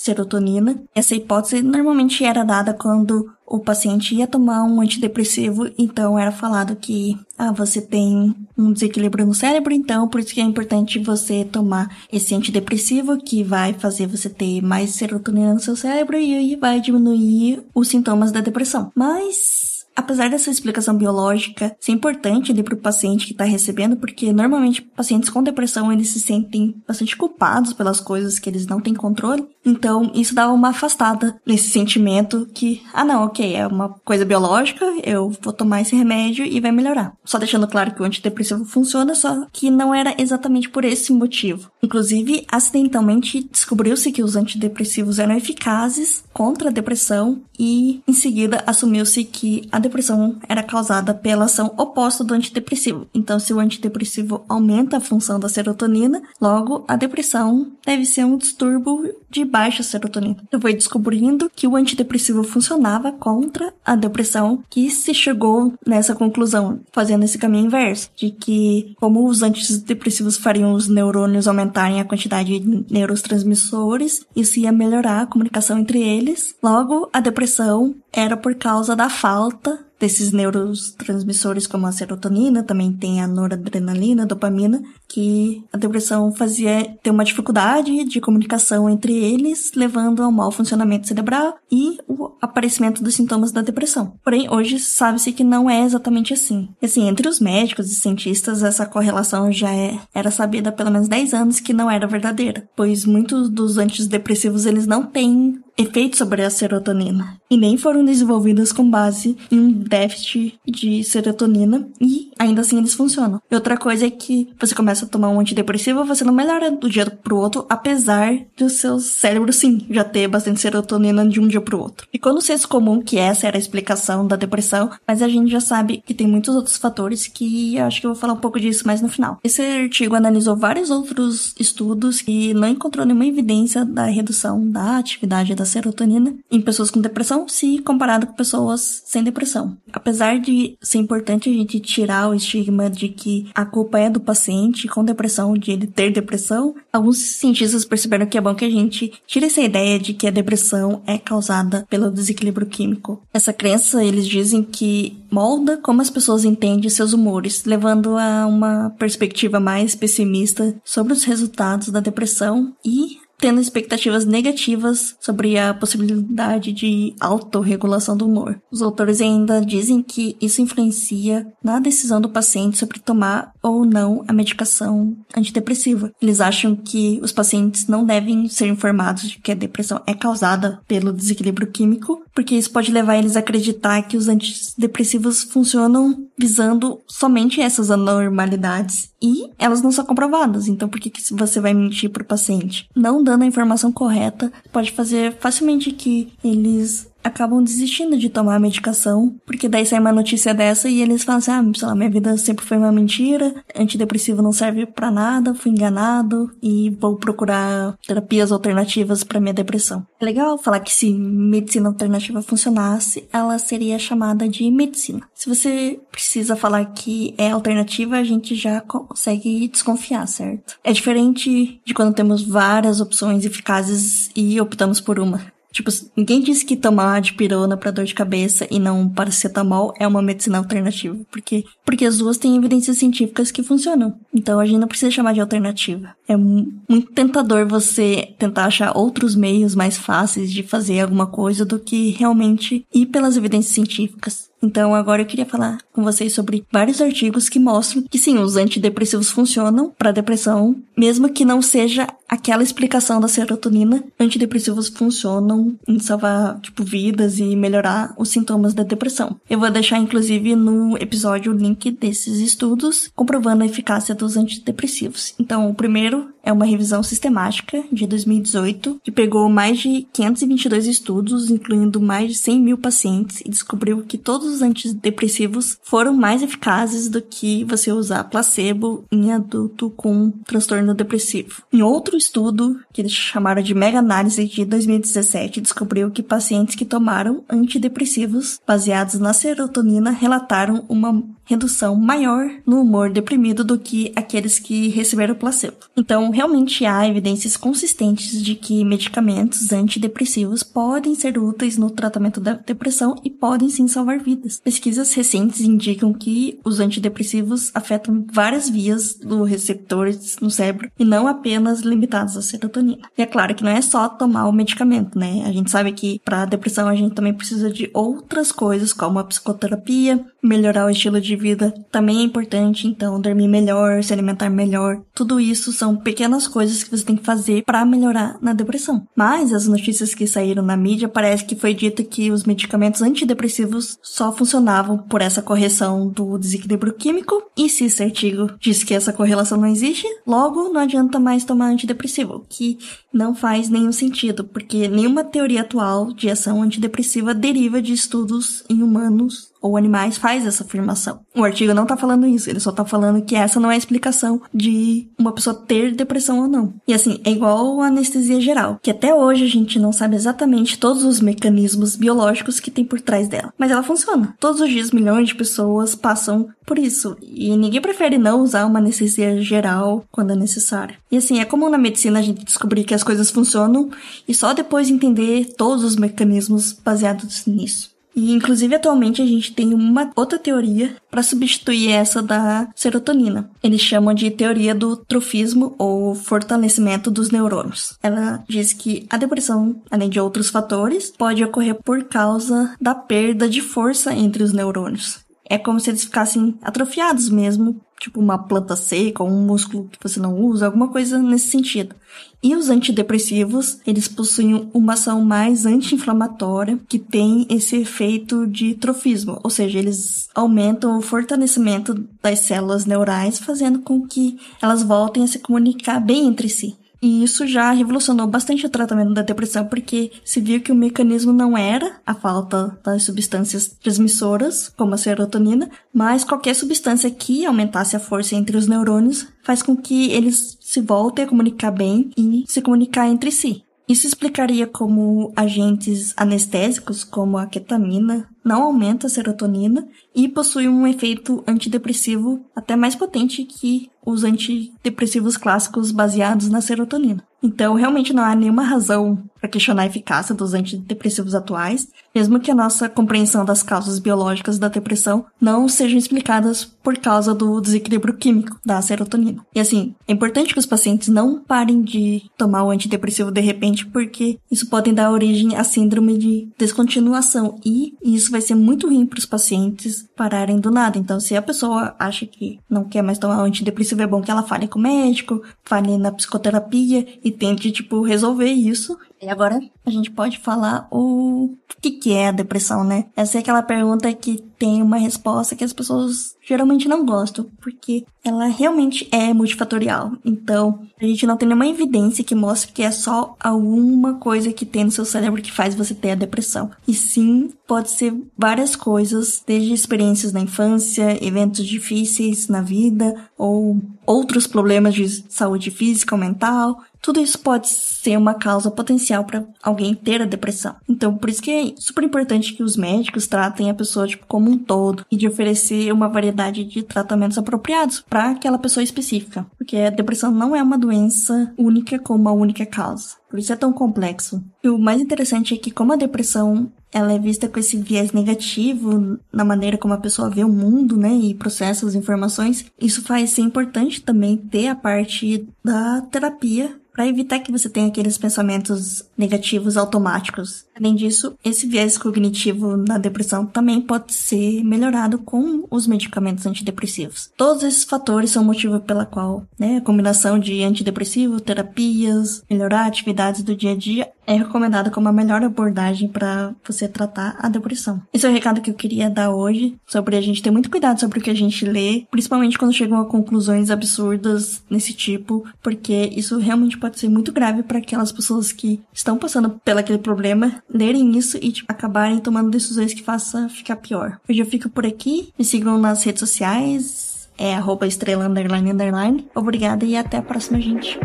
serotonina. Essa hipótese normalmente era dada quando o paciente ia tomar um antidepressivo, então era falado que ah, você tem um desequilíbrio no cérebro, então por isso que é importante você tomar esse antidepressivo que vai fazer você ter mais serotonina no seu cérebro e vai diminuir os sintomas da depressão. Mas apesar dessa explicação biológica ser importante ali para o paciente que está recebendo, porque normalmente pacientes com depressão eles se sentem bastante culpados pelas coisas que eles não têm controle, então isso dava uma afastada nesse sentimento que, ah não, ok, é uma coisa biológica, eu vou tomar esse remédio e vai melhorar. Só deixando claro que o antidepressivo funciona, só que não era exatamente por esse motivo. Inclusive, acidentalmente descobriu-se que os antidepressivos eram eficazes contra a depressão e em seguida assumiu-se que a depressão era causada pela ação oposta do antidepressivo. Então, se o antidepressivo aumenta a função da serotonina, logo a depressão deve ser um distúrbio de baixa serotonina. Eu fui descobrindo que o antidepressivo funcionava contra a depressão, que se chegou nessa conclusão, fazendo esse caminho inverso, de que como os antidepressivos fariam os neurônios aumentarem a quantidade de neurotransmissores, isso ia melhorar a comunicação entre eles. Logo, a depressão era por causa da falta desses neurotransmissores como a serotonina, também tem a noradrenalina, dopamina, que a depressão fazia ter uma dificuldade de comunicação entre eles, levando ao mau funcionamento cerebral e o aparecimento dos sintomas da depressão. Porém, hoje sabe-se que não é exatamente assim. Assim, entre os médicos e cientistas, essa correlação já é, era sabida há pelo menos 10 anos que não era verdadeira, pois muitos dos antidepressivos eles não têm efeito sobre a serotonina e nem foram desenvolvidos com base em um déficit de serotonina e ainda assim eles funcionam. E outra coisa é que você começa a tomar um antidepressivo, você não melhora do dia pro outro, apesar do seu cérebro sim já ter bastante serotonina de um dia pro outro. E quando senso comum que essa era a explicação da depressão, mas a gente já sabe que tem muitos outros fatores que acho que eu vou falar um pouco disso mais no final. Esse artigo analisou vários outros estudos e não encontrou nenhuma evidência da redução da atividade da serotonina em pessoas com depressão se comparado com pessoas sem depressão. Apesar de ser importante a gente tirar o estigma de que a culpa é do paciente com depressão, de ele ter depressão, alguns cientistas perceberam que é bom que a gente tire essa ideia de que a depressão é causada pelo desequilíbrio químico. Essa crença, eles dizem que molda como as pessoas entendem seus humores, levando a uma perspectiva mais pessimista sobre os resultados da depressão e tendo expectativas negativas sobre a possibilidade de autorregulação do humor. Os autores ainda dizem que isso influencia na decisão do paciente sobre tomar ou não a medicação antidepressiva. Eles acham que os pacientes não devem ser informados de que a depressão é causada pelo desequilíbrio químico, porque isso pode levar eles a acreditar que os antidepressivos funcionam visando somente essas anormalidades e elas não são comprovadas. Então, por que, que você vai mentir para o paciente? Não dando a informação correta pode fazer facilmente que eles acabam desistindo de tomar a medicação, porque daí sai uma notícia dessa e eles falam assim, ah, sei lá, minha vida sempre foi uma mentira, antidepressivo não serve para nada, fui enganado e vou procurar terapias alternativas para minha depressão. É legal falar que se medicina alternativa funcionasse, ela seria chamada de medicina. Se você precisa falar que é alternativa, a gente já consegue desconfiar, certo? É diferente de quando temos várias opções eficazes e optamos por uma. Tipo, ninguém disse que tomar dipirona para dor de cabeça e não paracetamol é uma medicina alternativa, porque porque as duas têm evidências científicas que funcionam. Então a gente não precisa chamar de alternativa. É muito tentador você tentar achar outros meios mais fáceis de fazer alguma coisa do que realmente ir pelas evidências científicas. Então agora eu queria falar com vocês sobre vários artigos que mostram que sim, os antidepressivos funcionam para depressão, mesmo que não seja aquela explicação da serotonina. Antidepressivos funcionam em salvar tipo vidas e melhorar os sintomas da depressão. Eu vou deixar inclusive no episódio o link desses estudos comprovando a eficácia dos antidepressivos. Então, o primeiro é uma revisão sistemática de 2018 que pegou mais de 522 estudos, incluindo mais de 100 mil pacientes, e descobriu que todos os antidepressivos foram mais eficazes do que você usar placebo em adulto com transtorno depressivo. Em outro estudo, que eles chamaram de mega-análise de 2017, descobriu que pacientes que tomaram antidepressivos baseados na serotonina relataram uma redução maior no humor deprimido do que aqueles que receberam placebo. Então, realmente há evidências consistentes de que medicamentos antidepressivos podem ser úteis no tratamento da depressão e podem sim salvar vidas. Pesquisas recentes indicam que os antidepressivos afetam várias vias do receptores no cérebro e não apenas limitados à serotonina. E é claro que não é só tomar o medicamento, né? A gente sabe que para depressão a gente também precisa de outras coisas como a psicoterapia, melhorar o estilo de vida também é importante, então dormir melhor, se alimentar melhor, tudo isso são pequenas coisas que você tem que fazer para melhorar na depressão. Mas as notícias que saíram na mídia parece que foi dito que os medicamentos antidepressivos só funcionavam por essa correção do desequilíbrio químico, e se esse artigo diz que essa correlação não existe, logo não adianta mais tomar antidepressivo, que não faz nenhum sentido, porque nenhuma teoria atual de ação antidepressiva deriva de estudos em humanos ou animais faz essa afirmação. O artigo não tá falando isso, ele só tá falando que essa não é a explicação de uma pessoa ter depressão ou não. E assim, é igual a anestesia geral, que até hoje a gente não sabe exatamente todos os mecanismos biológicos que tem por trás dela, mas ela funciona. Todos os dias milhões de pessoas passam por isso, e ninguém prefere não usar uma anestesia geral quando é necessário. E assim, é comum na medicina a gente descobrir que as coisas funcionam e só depois entender todos os mecanismos baseados nisso. E inclusive atualmente a gente tem uma outra teoria para substituir essa da serotonina. Eles chamam de teoria do trofismo ou fortalecimento dos neurônios. Ela diz que a depressão, além de outros fatores, pode ocorrer por causa da perda de força entre os neurônios. É como se eles ficassem atrofiados mesmo, tipo uma planta seca um músculo que você não usa, alguma coisa nesse sentido. E os antidepressivos, eles possuem uma ação mais anti-inflamatória que tem esse efeito de trofismo, ou seja, eles aumentam o fortalecimento das células neurais, fazendo com que elas voltem a se comunicar bem entre si. E isso já revolucionou bastante o tratamento da depressão, porque se viu que o mecanismo não era a falta das substâncias transmissoras, como a serotonina, mas qualquer substância que aumentasse a força entre os neurônios faz com que eles se voltem a comunicar bem e se comunicar entre si. Isso explicaria como agentes anestésicos, como a ketamina, não aumenta a serotonina e possui um efeito antidepressivo até mais potente que os antidepressivos clássicos baseados na serotonina. Então, realmente não há nenhuma razão para questionar a eficácia dos antidepressivos atuais, mesmo que a nossa compreensão das causas biológicas da depressão não sejam explicadas por causa do desequilíbrio químico da serotonina. E assim, é importante que os pacientes não parem de tomar o antidepressivo de repente, porque isso pode dar origem à síndrome de descontinuação e isso vai ser muito ruim para os pacientes pararem do nada. Então, se a pessoa acha que não quer mais tomar o antidepressivo, é bom que ela fale com o médico, fale na psicoterapia e tente, tipo, resolver isso E agora a gente pode falar o que, que é a depressão, né? Essa é aquela pergunta que tem uma resposta que as pessoas geralmente não gostam, porque ela realmente é multifatorial. Então, a gente não tem nenhuma evidência que mostre que é só alguma coisa que tem no seu cérebro que faz você ter a depressão. E sim, pode ser várias coisas, desde experiências na infância, eventos difíceis na vida, ou outros problemas de saúde física ou mental, tudo isso pode ser uma causa potencial para alguém ter a depressão. Então, por isso que é super importante que os médicos tratem a pessoa tipo, como um todo e de oferecer uma variedade de tratamentos apropriados para aquela pessoa específica. Porque a depressão não é uma doença única como uma única causa. Por isso é tão complexo. E o mais interessante é que como a depressão ela é vista com esse viés negativo na maneira como a pessoa vê o mundo, né, e processa as informações, isso faz ser importante também ter a parte da terapia para evitar que você tenha aqueles pensamentos negativos automáticos. Além disso, esse viés cognitivo na depressão também pode ser melhorado com os medicamentos antidepressivos. Todos esses fatores são motivo pela qual, né, a combinação de antidepressivo, terapias, melhorar atividades do dia a dia é recomendada como a melhor abordagem para você tratar a depressão. Esse é o recado que eu queria dar hoje sobre a gente ter muito cuidado sobre o que a gente lê, principalmente quando chegam a conclusões absurdas nesse tipo, porque isso realmente pode ser muito grave para aquelas pessoas que estão passando pelo aquele problema lerem isso e tipo, acabarem tomando decisões que façam ficar pior. Hoje eu fico por aqui, me sigam nas redes sociais, é arroba estrela underline underline. Obrigada e até a próxima, gente.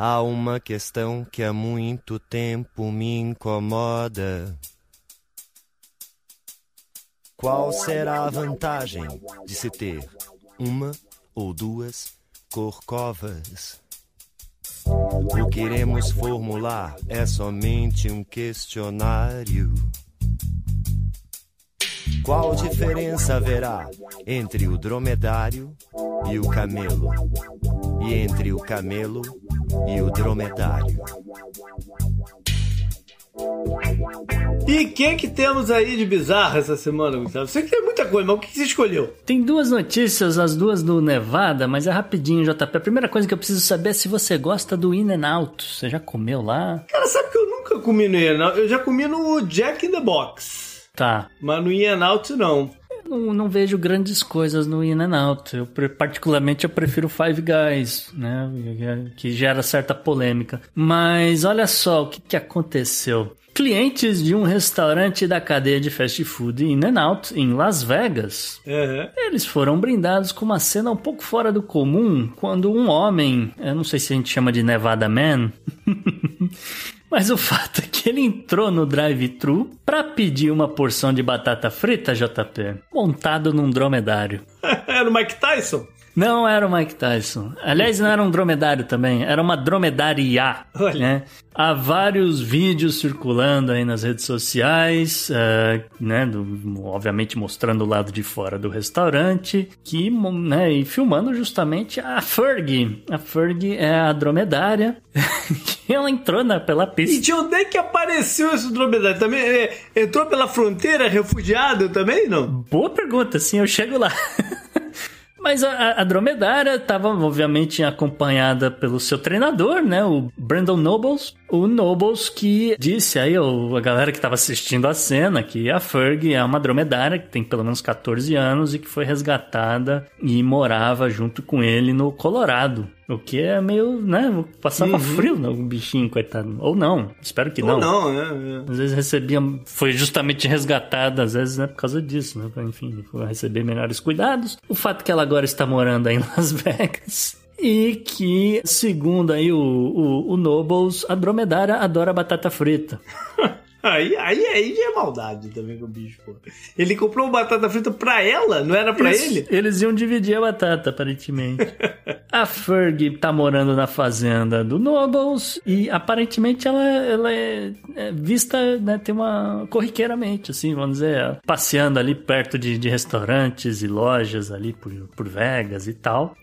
Há uma questão que há muito tempo me incomoda. Qual será a vantagem de se ter uma ou duas corcovas? O que iremos formular é somente um questionário. Qual diferença haverá entre o dromedário e o camelo? E entre o camelo e o dromedário? E o que que temos aí de bizarro essa semana, Gustavo? Você tem muita coisa, mas o que você escolheu? Tem duas notícias, as duas do Nevada, mas é rapidinho, JP. A primeira coisa que eu preciso saber é se você gosta do In n Out. Você já comeu lá? Cara, sabe que eu nunca comi no In Eu já comi no Jack in the Box. Tá. Mas no In Out não. Não, não, vejo grandes coisas no In n Out. Eu, particularmente, eu prefiro Five Guys, né? Que gera certa polêmica. Mas olha só o que, que aconteceu. Clientes de um restaurante da cadeia de fast food In n Out em Las Vegas, uhum. eles foram brindados com uma cena um pouco fora do comum quando um homem, eu não sei se a gente chama de Nevada Man, Mas o fato é que ele entrou no drive-thru para pedir uma porção de batata frita, JP, montado num dromedário. Era o Mike Tyson? Não era o Mike Tyson. Aliás, não era um dromedário também, era uma dromedária. Olha. Né? Há vários vídeos circulando aí nas redes sociais, uh, né, do, obviamente mostrando o lado de fora do restaurante, que, né, e filmando justamente a Ferg. A Ferg é a dromedária que ela entrou na, pela pista. E de onde é que apareceu esse dromedário? Também é, entrou pela fronteira, refugiado também, não? Boa pergunta, sim, eu chego lá. Mas a, a dromedária estava, obviamente, acompanhada pelo seu treinador, né? O Brandon Nobles. O Nobles que disse aí, a galera que estava assistindo a cena, que a Ferg é uma dromedária que tem pelo menos 14 anos e que foi resgatada e morava junto com ele no Colorado. O que é meio, né? Passava uhum. frio no bichinho, coitado. Ou não, espero que Ou não. não, né? Às vezes recebia, foi justamente resgatada, às vezes, né? Por causa disso, né? Enfim, foi receber melhores cuidados. O fato que ela agora está morando aí em Las Vegas. E que, segundo aí o, o, o Nobles, a dromedária adora batata frita. Aí, aí, aí é maldade também com o bicho, pô. Ele comprou uma batata frita pra ela, não era pra ele? Eles iam dividir a batata, aparentemente. a Ferg tá morando na fazenda do Nobles e aparentemente ela, ela é, é, vista, né, tem uma corriqueiramente, assim, vamos dizer, passeando ali perto de, de restaurantes e lojas ali por, por Vegas e tal.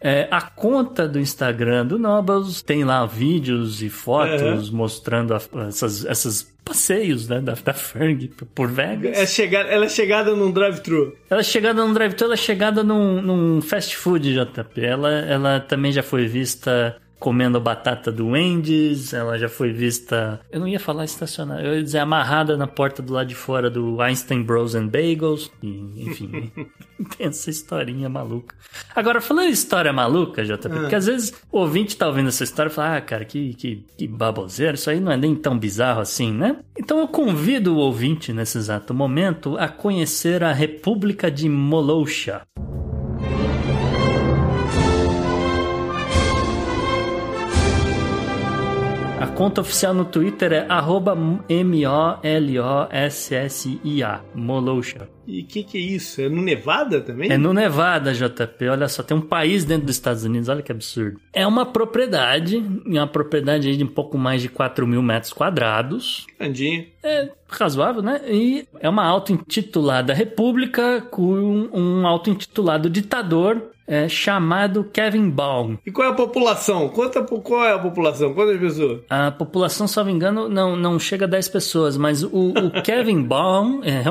É, a conta do Instagram do Nobles tem lá vídeos e fotos mostrando a- essas, essas passeios né, da, da Ferg por Vegas. É chegada, ela é chegada num drive-thru. Ela é chegada num drive-thru, ela é chegada num, num fast food, JP. Ela, ela também já foi vista comendo batata do Wendy's, ela já foi vista... Eu não ia falar estacionada, eu ia dizer amarrada na porta do lado de fora do Einstein Bros and Bagels. E, enfim, tem essa historinha maluca. Agora, falando em história maluca, JP, porque às vezes o ouvinte tá ouvindo essa história e fala, ah, cara, que, que, que baboseira, isso aí não é nem tão bizarro assim, né? Então eu convido o ouvinte nesse exato momento a conhecer a República de Molosha. Conta oficial no Twitter é arroba M-O-L-O-S-S-I-A, Molosha. E o que, que é isso? É no Nevada também? É no Nevada, JP. Olha só, tem um país dentro dos Estados Unidos, olha que absurdo. É uma propriedade, uma propriedade de um pouco mais de 4 mil metros quadrados. Grandinho. É razoável, né? E é uma auto-intitulada república com um auto-intitulado ditador é, chamado Kevin Baum. E qual é a população? Conta qual é a população? Quantas pessoas? A população, se não me engano, não, não chega a 10 pessoas, mas o, o Kevin Baum, é,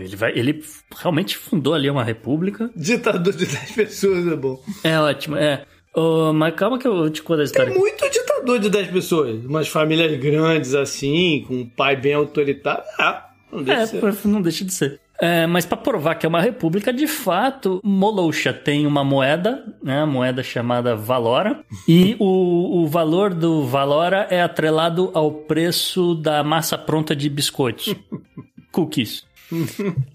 ele, vai, ele realmente fundou ali uma república. Ditador de 10 pessoas é bom. É ótimo, é. Ô, mas calma que eu te conto a história. Tem muito ditador de 10 pessoas. Umas famílias grandes assim, com um pai bem autoritário. Ah, não deixa É, de ser. não deixa de ser. É, mas para provar que é uma república, de fato, Molosha tem uma moeda, né, a moeda chamada Valora, e o, o valor do Valora é atrelado ao preço da massa pronta de biscoitos, cookies.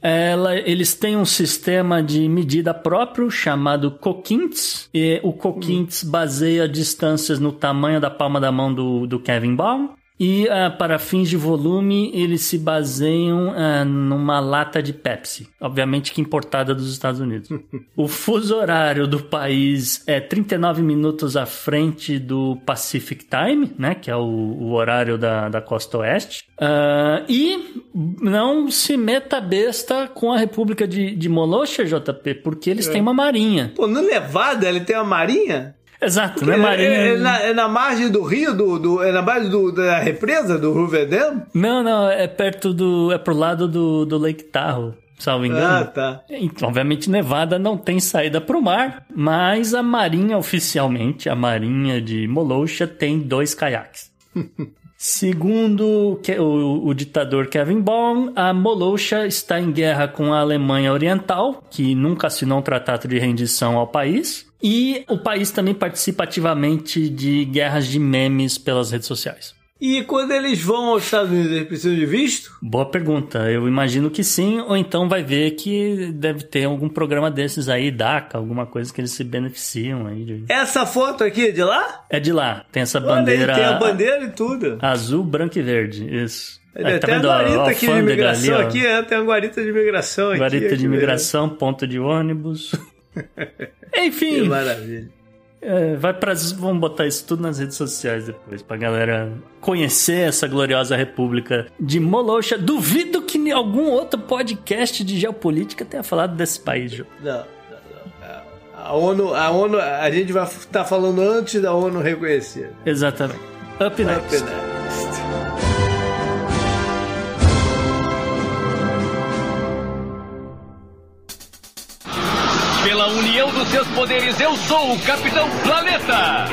Ela, eles têm um sistema de medida próprio chamado Coquintes. E o Coquintes baseia distâncias no tamanho da palma da mão do, do Kevin Baum. E ah, para fins de volume, eles se baseiam ah, numa lata de Pepsi, obviamente que importada dos Estados Unidos. o fuso horário do país é 39 minutos à frente do Pacific Time, né, que é o, o horário da, da costa oeste. Ah, e não se meta besta com a República de, de Molosha, JP, porque eles têm uma marinha. Pô, no Nevada ele tem uma marinha? Exato, né, É, marinha? é- é na, é na margem do rio, do, do- é na base do- da represa do Hoover Dam? Não, não, é perto do. É pro lado do, do Lake Tahoe, salvo engano. Ah, tá. Então, obviamente, Nevada não tem saída para o mar, mas a marinha, oficialmente, a marinha de Molosha, tem dois caiaques. Segundo o, ditador Kevin Baum, a Molosha está em guerra com a Alemanha Oriental, que nunca assinou um tratado de rendição ao país. E o país também participa ativamente de guerras de memes pelas redes sociais. E quando eles vão aos Estados Unidos, eles precisam de visto? Boa pergunta. Eu imagino que sim, ou então vai ver que deve ter algum programa desses aí, DACA, alguma coisa que eles se beneficiam aí. de- Essa foto aqui é de lá? É de lá, tem essa Olha bandeira, tem a bandeira e tudo. azul, branco e verde. Isso. Ele Aí, tem a a guarita aqui de imigração ali, aqui, é, tem uma guarita de imigração aqui. Guarita de imigração, ponto de ônibus. Enfim, Que maravilha. É, vai para vamos botar isso tudo nas redes sociais depois pra galera conhecer essa gloriosa república de Molosha. Duvido que algum outro podcast de geopolítica tenha falado desse país, Ju. Não, não, não. A ONU, a ONU, a gente vai estar falando antes da ONU reconhecer. Exatamente. Up next. Up next. Dos seus poderes, eu sou o Capitão Planeta!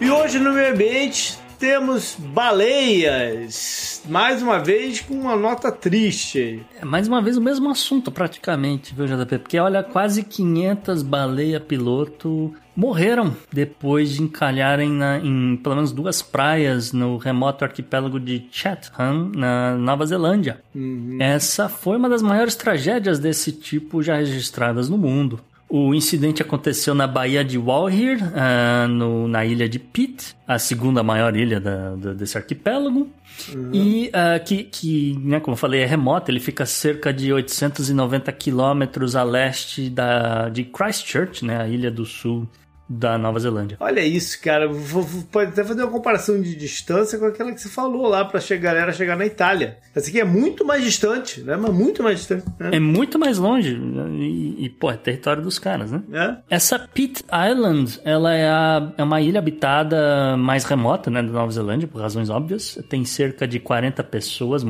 E hoje no meio ambiente temos baleias. Mais uma vez com uma nota triste. É, mais uma vez o mesmo assunto, praticamente, viu, JP? Porque, olha, quase 500 baleia-piloto morreram depois de encalharem na- em pelo menos duas praias no remoto arquipélago de Chatham, na Nova Zelândia. Essa foi uma das maiores tragédias desse tipo já registradas no mundo. O incidente aconteceu na Baía de Walhir, ah, no- na ilha de Pitt, a segunda maior ilha da- da- desse arquipélago. E ah, que, que né, como eu falei, é remoto, ele fica a cerca de 890 quilômetros a leste da, de Christchurch, né, a ilha do sul da Nova Zelândia. Olha isso, cara. Vou, pode até fazer uma comparação de distância com aquela que você falou lá pra chegar, galera chegar na Itália. Essa aqui é muito mais distante, né? Mas muito mais distante. Né? É muito mais longe e, e, pô, é território dos caras, né? É. Essa Pitt Island, ela é, a- é uma ilha habitada mais remota, né, da Nova Zelândia, por razões óbvias. Tem cerca de 40 pessoas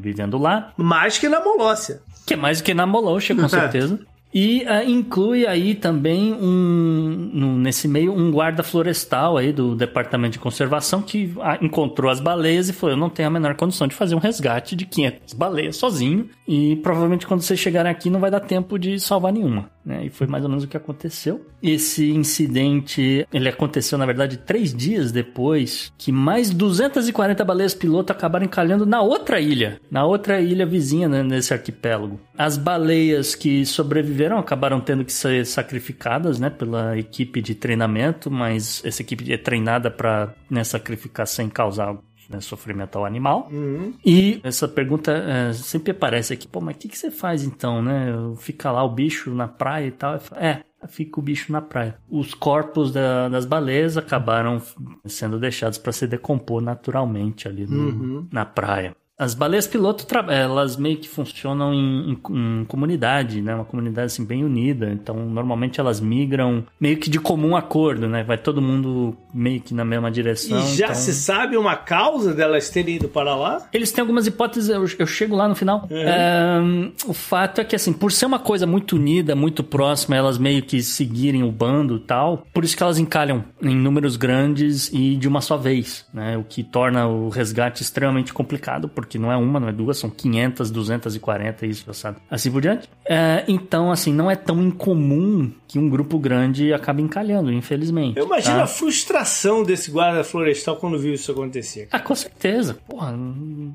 vivendo lá, Mais que na Molócia. que é mais do que na Molosha, com certeza. E ah, inclui aí também um, nesse meio um guarda florestal aí do Departamento de Conservação que ah, encontrou as baleias e falou: Eu não tenho a menor condição de fazer um resgate de 500 baleias sozinho. E provavelmente quando vocês chegarem aqui não vai dar tempo de salvar nenhuma. Né? E foi mais ou menos o que aconteceu. Esse incidente ele aconteceu, na verdade, três dias depois que mais 240 baleias piloto acabaram encalhando na outra ilha, na outra ilha vizinha né, nesse arquipélago. As baleias que sobreviveram acabaram tendo que ser sacrificadas né, pela equipe de treinamento, mas essa equipe é treinada para né, sacrificar sem causar né, sofrimento ao animal. E essa pergunta é, sempre aparece aqui, pô, mas o que, que você faz então, né? Fica lá o bicho na praia e tal? É, fica o bicho na praia. Os corpos da- das baleias acabaram sendo deixados para se decompor naturalmente ali no- na praia. As baleias piloto, elas meio que funcionam em, em- em comunidade, né? Uma comunidade assim bem unida. Então, normalmente elas migram meio que de comum acordo, né? Vai todo mundo meio que na mesma direção. E já então- se sabe uma causa delas terem ido para lá? eles têm algumas hipóteses, eu, eu chego lá no final. É, o fato é que, assim, por ser uma coisa muito unida, muito próxima, elas meio que seguirem o bando e tal, por isso que elas encalham em números grandes e de uma só vez, né? O que torna o resgate extremamente complicado, porque não é uma, não é duas, são 500, 240, isso, sabe? Assim por diante. É, então, assim, não é tão incomum que um grupo grande acabe encalhando, infelizmente. Eu imagino tá? a frustração desse guarda florestal quando viu isso acontecer. Ah, com certeza. Porra,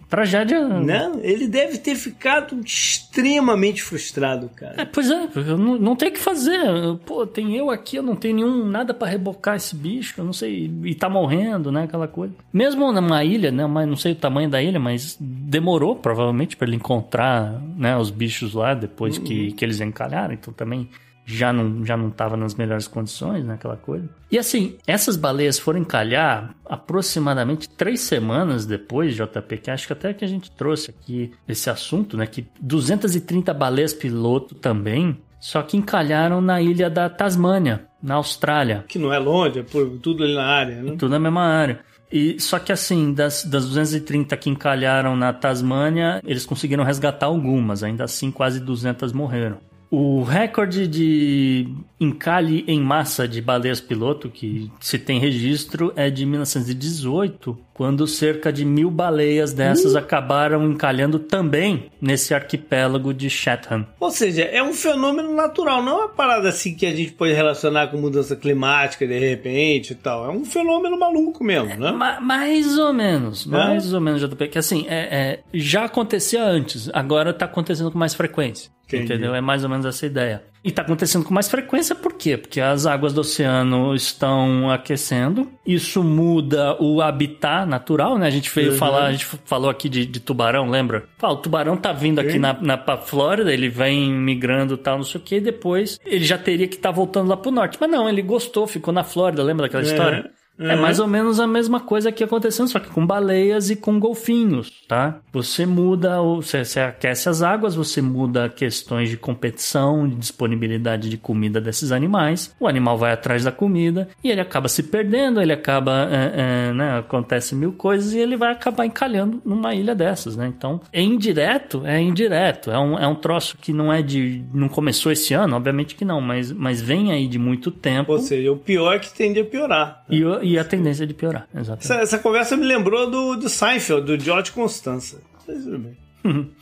tragédia. Né? Ele deve ter ficado extremamente frustrado, É, cara. pois é, eu não, não tem o que fazer. Pô, tem eu aqui, eu não tenho nenhum nada pra rebocar esse bicho, eu não sei, e tá morrendo, né, aquela coisa. Mesmo numa ilha, né, mas não sei o tamanho da ilha, mas demorou provavelmente pra ele encontrar, né, os bichos lá depois que, que eles encalharam, então também já não, já não tava nas melhores condições, né, aquela coisa. E assim, essas baleias foram encalhar aproximadamente três semanas depois, JP, que acho que até que a gente trouxe aqui esse assunto, né, que 230 baleias piloto também, só que encalharam na ilha da Tasmânia, na Austrália. Que não é longe, é por tudo ali na área, né? Tudo na mesma área. E só que assim, das, das 230 que encalharam na Tasmânia, eles conseguiram resgatar algumas, ainda assim quase 200 morreram. O recorde de encalhe em massa de baleias piloto que se tem registro é de 1918, quando cerca de mil baleias dessas acabaram encalhando também nesse arquipélago de Chatham. Ou seja, é um fenômeno natural, não é uma parada assim que a gente pode relacionar com mudança climática de repente e tal. É um fenômeno maluco mesmo, né? Ma- mais ou menos, mais ou menos, JP. Que assim, é, é, já acontecia antes, agora tá acontecendo com mais frequência. Entendi. Entendeu? É mais ou menos essa ideia. E tá acontecendo com mais frequência por quê? Porque as águas do oceano estão aquecendo. Isso muda o habitat natural, né? A gente veio falar, a gente falou aqui de, de tubarão, lembra? Fala, o tubarão tá vindo aqui na, na pra Flórida, ele vem migrando e tal, não sei o quê, e depois ele já teria que estar voltando lá pro norte. Mas não, ele gostou, ficou na Flórida, lembra daquela história? É Uhum. mais ou menos a mesma coisa que acontecendo, só que com baleias e com golfinhos, tá? Você muda, você, você aquece as águas, você muda questões de competição, de disponibilidade de comida desses animais. O animal vai atrás da comida e ele acaba se perdendo, ele acaba, é, é, né? Acontece mil coisas e ele vai acabar encalhando numa ilha dessas, né? Então, é indireto, é indireto. É um, é um troço que não é de. não começou esse ano, obviamente que não, mas, mas vem aí de muito tempo. Ou seja, o pior é que tende a piorar. E, o- e a tendência de piorar, exatamente. Essa, essa conversa me lembrou do, do Seinfeld, do George Constanza. Bem.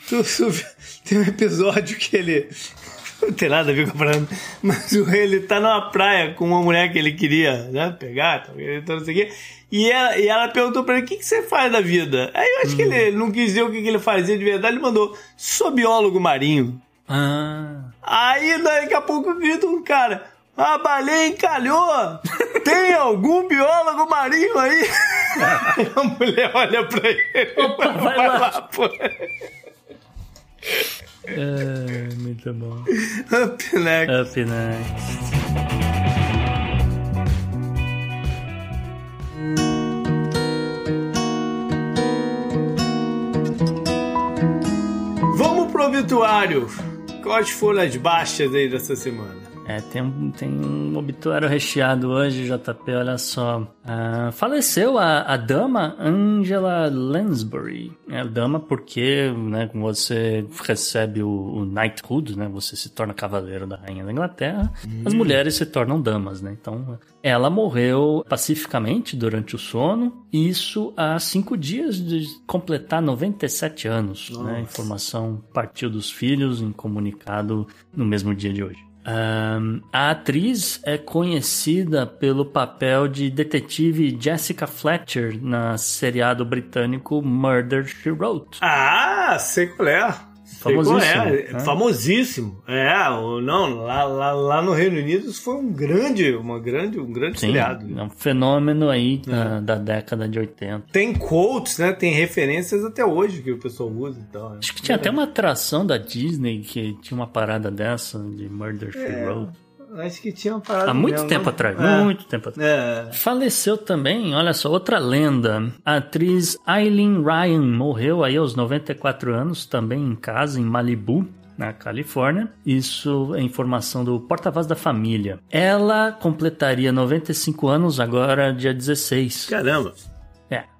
Tu- tem um episódio que ele. Não tem nada a ver com a praia, mas o- ele tá numa praia com uma mulher que ele queria né, pegar, tal, então não sei o quê. E ela, e ela perguntou pra ele: o que, que você faz da vida? Aí eu acho que ele não quis dizer o que, que ele fazia de verdade, ele mandou: sou biólogo marinho. Ah. Aí daqui a pouco grita um cara: A baleia encalhou! Tem algum biólogo marinho aí? a mulher olha pra ele. Opa, vai lá. pô. É, muito bom. Up next. Up next. Vamos pro obituário. Quais foram as baixas aí dessa semana? É, tem um, tem um obituário recheado hoje, JP, olha só. Ah, faleceu a, a dama Angela Lansbury. É, dama porque, né, você recebe o, o knighthood, né, você se torna cavaleiro da rainha da Inglaterra, as mulheres se tornam damas, né, então ela morreu pacificamente durante o sono, isso há cinco dias de completar 97 anos, né, a informação partiu dos filhos em comunicado no mesmo dia de hoje. Um, a atriz é conhecida pelo papel de detetive Jessica Fletcher na seriado britânico Murder She Wrote. Ah, sei qual é. Sei qual Famosíssimo, é. né? Famosíssimo. É, não, lá, lá, lá no Reino Unido isso foi um grande, uma grande, um grande Sim, seriado. é um fenômeno aí ah, da década de 80. Tem quotes, né? Tem referências até hoje que o pessoal usa e né? Acho que tinha até uma atração da Disney que tinha uma parada dessa de Murder She É, Wrote. Acho que tinha uma parada Há muito mesmo, tempo né? atrás, É. muito tempo atrás. É. Faleceu também, olha só, outra lenda. A atriz Eileen Ryan morreu aí aos 94 anos, também em casa, em Malibu. Na Califórnia. Isso é informação do porta-voz da família. Ela completaria 95 anos agora, dia 16. Caramba.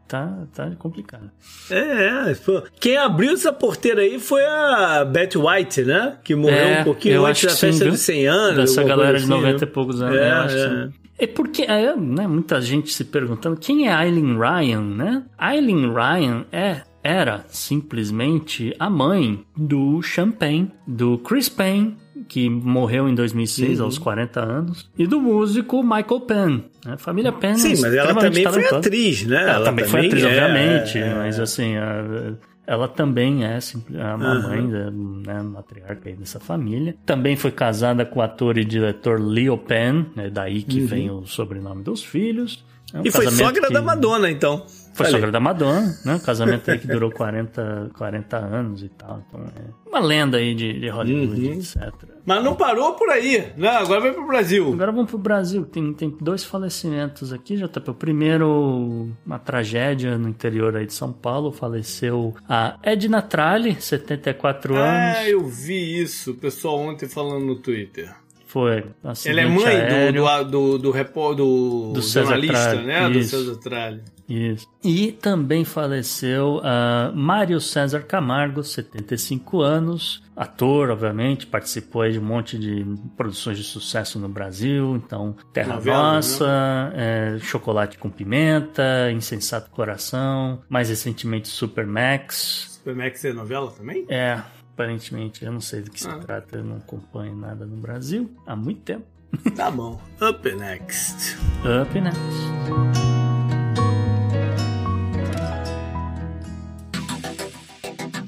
Tá, tá complicado. É, é. Quem abriu essa porteira aí foi a Betty White, né? Que morreu É, um pouquinho eu antes acho da sim, festa viu? de 100 anos. Dessa galera de assim, 90 né? e poucos anos, É, eu acho. é. sim. É porque, é, né, muita gente se perguntando quem é Eileen Ryan, né? Eileen Ryan é, era simplesmente a mãe do Champagne, do Chris Payne, que morreu em 2006 Uhum. aos 40 anos, e do músico Michael Penn. Né? A família Penn é Sim, mas ela também foi talentosa. atriz, né? Ela, também foi atriz, é, obviamente, é. mas assim, a- ela também é simples- a Aham. mãe, da, né, matriarca aí dessa família. Também foi casada com o ator e diretor Leo Penn, né, daí que Uhum. vem o sobrenome dos filhos. É um E foi sogra que- da Madonna, então. Foi aí. sogra da Madonna, né? Um casamento aí que durou 40, 40 anos e tal. Então é uma lenda aí de, de Hollywood, Uhum. etc. Mas não parou por aí, né? Agora vai pro Brasil. Agora vamos pro Brasil. Tem, tem dois falecimentos aqui, JP. O primeiro, uma tragédia no interior aí de São Paulo. Faleceu a Edna Tralli, 74 anos. Ah, eu vi isso, o pessoal ontem falando no Twitter. Foi. Ela acidente é mãe do, do, do, do, do, Do jornalista, né? Do. César Tralli. Isso. E também faleceu a Mário César Camargo, 75 anos, ator, obviamente, participou de um monte de produções de sucesso no Brasil, então Terra Novela, Nossa, é, Chocolate com Pimenta, Insensato Coração, mais recentemente Super Max. Supermax é novela também? É, aparentemente, eu não sei do que se Ah. trata, eu não acompanho nada no Brasil há muito tempo. Tá bom. Up next. Up next.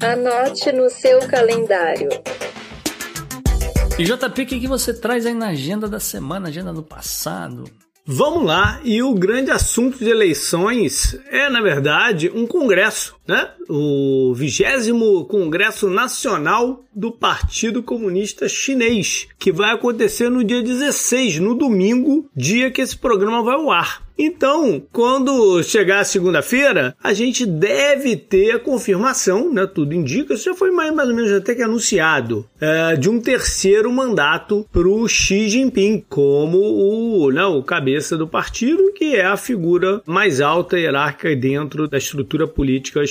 Anote no seu calendário. E JP, o que, que você traz aí na agenda da semana, agenda do passado? Vamos lá, e o grande assunto de eleições é, na verdade, um congresso, né? O vigésimo Congresso Nacional do Partido Comunista Chinês, que vai acontecer no dia 16, no domingo, dia que esse programa vai ao ar. Então, quando chegar a segunda-feira, a gente deve ter a confirmação, né? Tudo indica, isso já foi mais, mais ou menos até que anunciado, é, de um terceiro mandato para o Xi Jinping, como o, né, o cabeça do partido, que é a figura mais alta hierárquica dentro da estrutura política.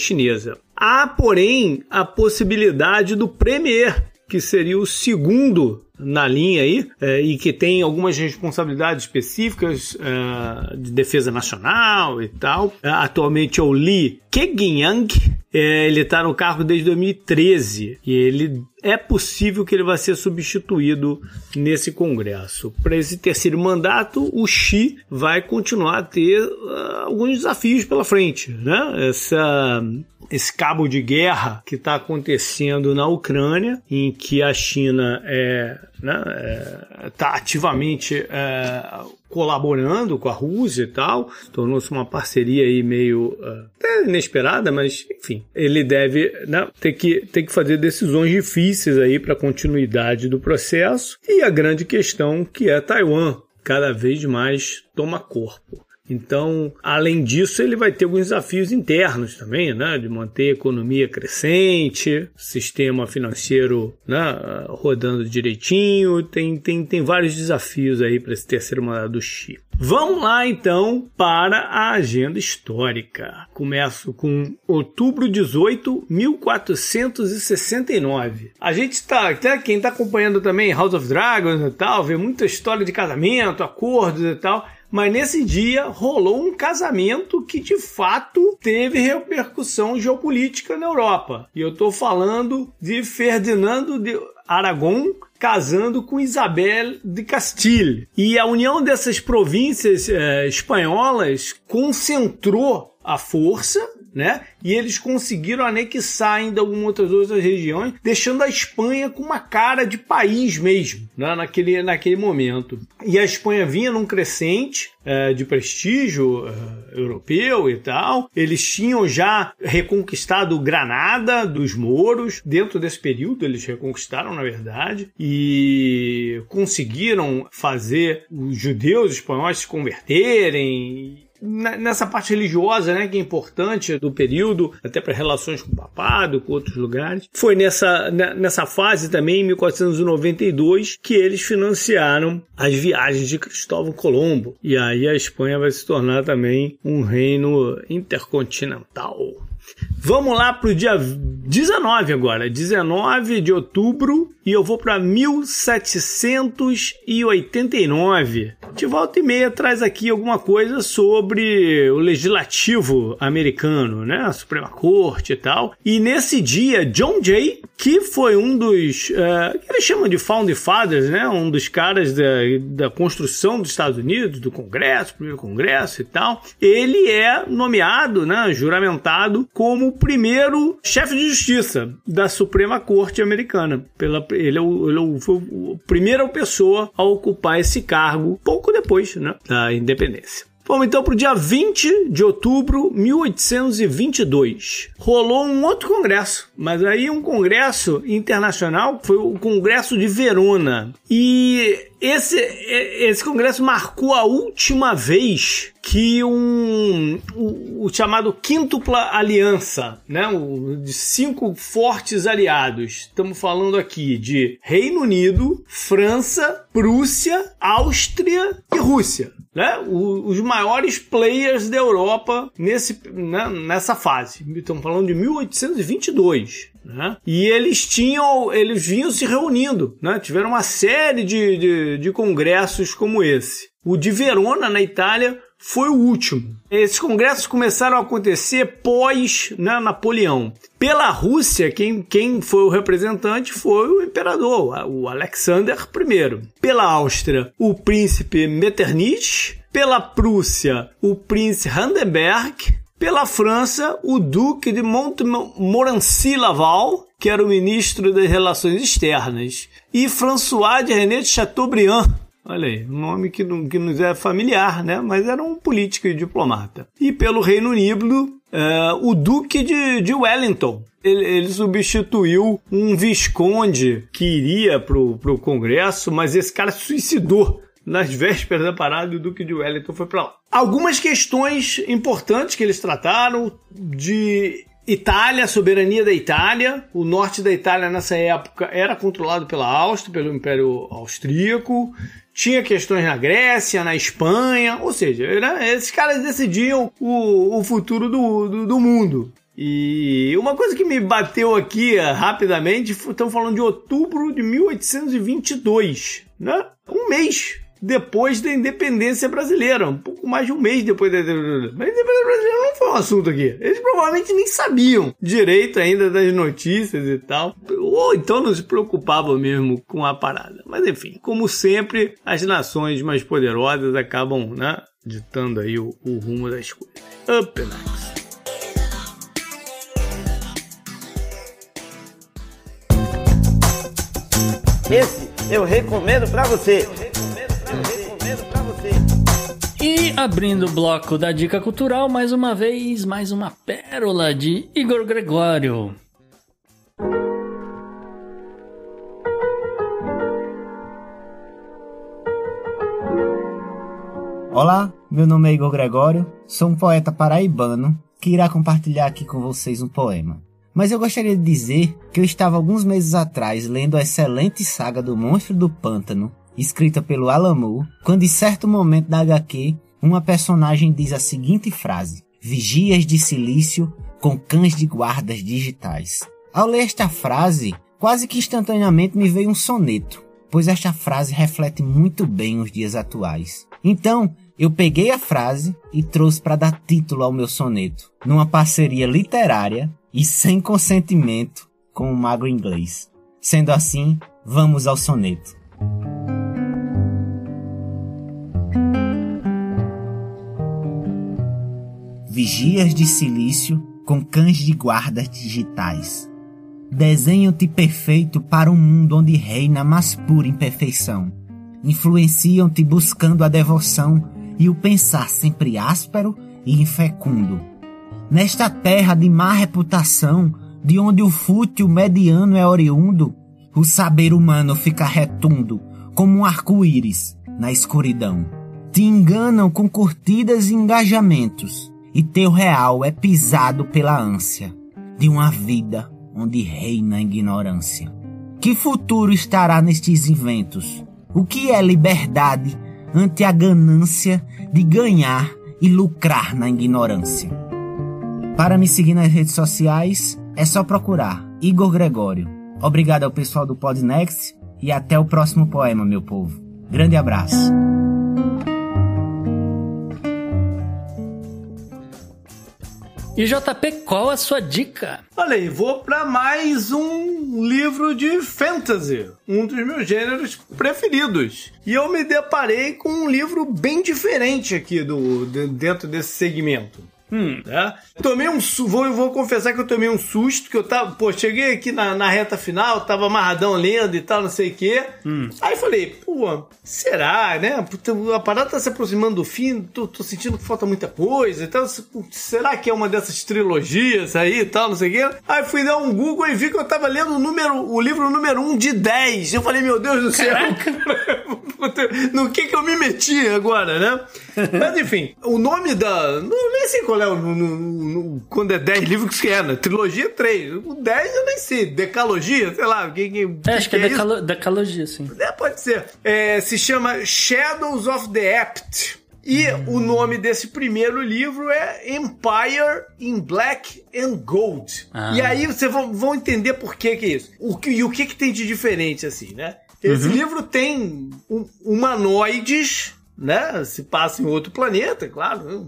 Há, porém, a possibilidade do premier, que seria o segundo na linha aí é, e que tem algumas responsabilidades específicas é, de defesa nacional e tal. É, atualmente é o Li Keqiang. Ele está no cargo desde 2013 e ele é possível que ele vai ser substituído nesse Congresso. Para esse terceiro mandato, o Xi vai continuar a ter uh, alguns desafios pela frente, né? Essa esse cabo de guerra que está acontecendo na Ucrânia, em que a China é, né, é, tá ativamente é, colaborando com a Rússia e tal, tornou-se uma parceria aí meio uh, inesperada, mas enfim, ele deve né, ter, que, ter que fazer decisões difíceis aí para a continuidade do processo e a grande questão que é Taiwan cada vez mais toma corpo. Então, além disso, ele vai ter alguns desafios internos também, né? De manter a economia crescente, sistema financeiro né? rodando direitinho. Tem, tem, tem vários desafios aí para esse terceiro mandato do Xi. Vamos lá então para a agenda histórica. Começo com outubro 18, 1469. A gente está, até quem está acompanhando também House of Dragons e tal, vê muita história de casamento, acordos e tal. Mas nesse dia rolou um casamento que de fato teve repercussão geopolítica na Europa. E eu estou falando de Ferdinando de Aragão casando com Isabel de Castilho. E a união dessas províncias eh, espanholas concentrou a força né? E eles conseguiram anexar ainda algumas outras, outras regiões, deixando a Espanha com uma cara de país mesmo, né? naquele, naquele momento. E a Espanha vinha num crescente é, de prestígio é, europeu e tal. Eles tinham já reconquistado Granada dos mouros. Dentro desse período, eles reconquistaram, na verdade, e conseguiram fazer os judeus espanhóis se converterem nessa parte religiosa, né, que é importante do período, até para relações com o papado, com outros lugares. Foi nessa, nessa fase também, em 1492, que eles financiaram as viagens de Cristóvão Colombo. E aí a Espanha vai se tornar também um reino intercontinental. Vamos lá para o dia 19 agora, 19 de outubro, e eu vou para 1789. De volta e meia traz aqui alguma coisa sobre o legislativo americano, né? A Suprema Corte e tal. E nesse dia, John Jay, que foi um dos. Uh, que eles chamam de Founding Fathers, né? Um dos caras da, da construção dos Estados Unidos, do Congresso, primeiro Congresso e tal. Ele é nomeado, né? Juramentado como o primeiro chefe de justiça da Suprema Corte americana. Pela, ele é o, ele é foi a primeira pessoa a ocupar esse cargo pouco depois né, da independência. Vamos então para o dia 20 de outubro de 1822. Rolou um outro congresso, mas aí um congresso internacional, foi o Congresso de Verona. E esse, esse congresso marcou a última vez que um o, o chamado quíntupla aliança, né, o, de cinco fortes aliados. Estamos falando aqui de Reino Unido, França, Prússia, Áustria e Rússia. Né? Os maiores players da Europa nesse, né, nessa fase. Estamos falando de 1822. Né? E eles tinham, eles vinham se reunindo, né? tiveram uma série de, de, de congressos como esse. O de Verona, na Itália, foi o último. Esses congressos começaram a acontecer pós né, Napoleão. Pela Rússia, quem, quem foi o representante foi o imperador, o Alexander I. Pela Áustria, o príncipe Metternich. Pela Prússia, o príncipe Hindenburg. Pela França, o Duque de Montmorency-Laval, que era o ministro das Relações Externas, e François de René de Chateaubriand. Olha aí, um nome que, que nos é familiar, né? Mas era um político e diplomata. E pelo Reino Unido, é, o Duque de, de Wellington. Ele, ele, substituiu um visconde que iria pro, pro Congresso, mas esse cara se suicidou nas vésperas da parada e o Duque de Wellington foi para lá. Algumas questões importantes que eles trataram de Itália, soberania da Itália. O norte da Itália nessa época era controlado pela Áustria, pelo Império Austríaco. Tinha questões na Grécia, na Espanha, ou seja, era, esses caras decidiam o, o futuro do, do, do mundo. E uma coisa que me bateu aqui rapidamente, estamos falando de outubro de 1822, né? Um mês depois da independência brasileira, um pouco mais de um mês depois da independência Mas a independência brasileira não foi um assunto aqui. Eles provavelmente nem sabiam direito ainda das notícias e tal, ou então não se preocupavam mesmo com a parada. Mas enfim, como sempre, as nações mais poderosas acabam, né, ditando aí o, o rumo das coisas. Up next. Esse eu recomendo para você. E abrindo o bloco da dica cultural, mais uma vez, mais uma pérola de Igor Gregório. Olá, meu nome é Igor Gregório, sou um poeta paraibano que irá compartilhar aqui com vocês um poema. Mas eu gostaria de dizer que eu estava alguns meses atrás lendo a excelente saga do Monstro do Pântano, escrita pelo Alan Moore, quando em certo momento da HQ, uma personagem diz a seguinte frase: Vigias de silício com cães de guardas digitais. Ao ler esta frase, quase que instantaneamente me veio um soneto, pois esta frase reflete muito bem os dias atuais. Então, eu peguei a frase e trouxe para dar título ao meu soneto, numa parceria literária e sem consentimento com o mago inglês. Sendo assim, vamos ao soneto. Vigias de silício com cães de guardas digitais. Desenham-te perfeito para um mundo onde reina a mais pura imperfeição. Influenciam-te buscando a devoção e o pensar sempre áspero e infecundo. Nesta terra de má reputação, de onde o fútil mediano é oriundo, o saber humano fica retundo, como um arco-íris na escuridão. Te enganam com curtidas e engajamentos, e teu real é pisado pela ânsia de uma vida onde reina a ignorância. Que futuro estará nestes inventos? O que é liberdade ante a ganância de ganhar e lucrar na ignorância? Para me seguir nas redes sociais, é só procurar Igor Gregório. Obrigado ao pessoal do Podnext e até o próximo poema, meu povo. Grande abraço. E JP, qual a sua dica? Olha aí, vou para mais um livro de fantasy, um dos meus gêneros preferidos. E eu me deparei com um livro bem diferente aqui do, de, dentro desse segmento. Hum, né? Tomei um vou, vou confessar que eu tomei um susto, que eu tava, pô, cheguei aqui na, na reta final, tava amarradão lendo e tal, não sei o quê. Hum. Aí falei, pô, será, né? A parada tá se aproximando do fim, tô, tô sentindo que falta muita coisa e tal. Será que é uma dessas trilogias aí e tal, não sei o quê? Aí fui dar um Google e vi que eu tava lendo o número, o livro número 1 um de 10. Eu falei, meu Deus do céu, no que que eu me meti agora, né? Mas enfim, o nome da. Não, nem sei qual o. No, no, no, quando é 10 livros que é, né? Trilogia 3. O 10 eu nem sei. Decalogia, sei lá. Que, que, é, acho que, é, é decalo, decalogia, sim. É, pode ser. É, se chama Shadows of the Apt. E o nome desse primeiro livro é Empire in Black and Gold. Ah. E aí vocês vão, vão entender por que, que é isso. O que, e o que, que tem de diferente, assim, né? Esse uhum. livro tem um, humanoides né? Se passa em outro planeta, é claro,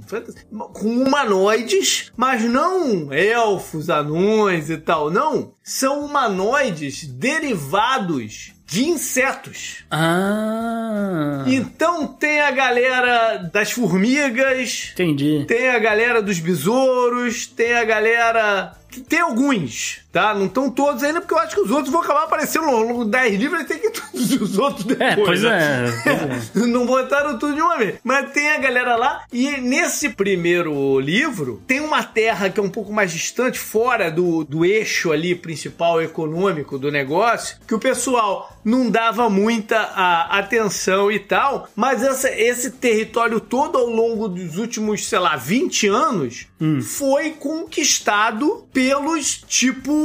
com humanoides, mas não elfos, anões e tal, não. São humanoides derivados de insetos. Ah. Então tem a galera das formigas. Entendi. Tem a galera dos besouros. Tem a galera. Tem alguns tá? Não estão todos ainda, porque eu acho que os outros vão acabar aparecendo no longo 10 livros e tem que todos os outros depois. É, pois né? é. É. Não botaram tudo de uma vez. Mas tem a galera lá, e nesse primeiro livro, tem uma terra que é um pouco mais distante, fora do, do eixo ali principal econômico do negócio, que o pessoal não dava muita a, atenção e tal, mas essa, esse território todo ao longo dos últimos, sei lá, 20 anos, hum. foi conquistado pelos, tipo,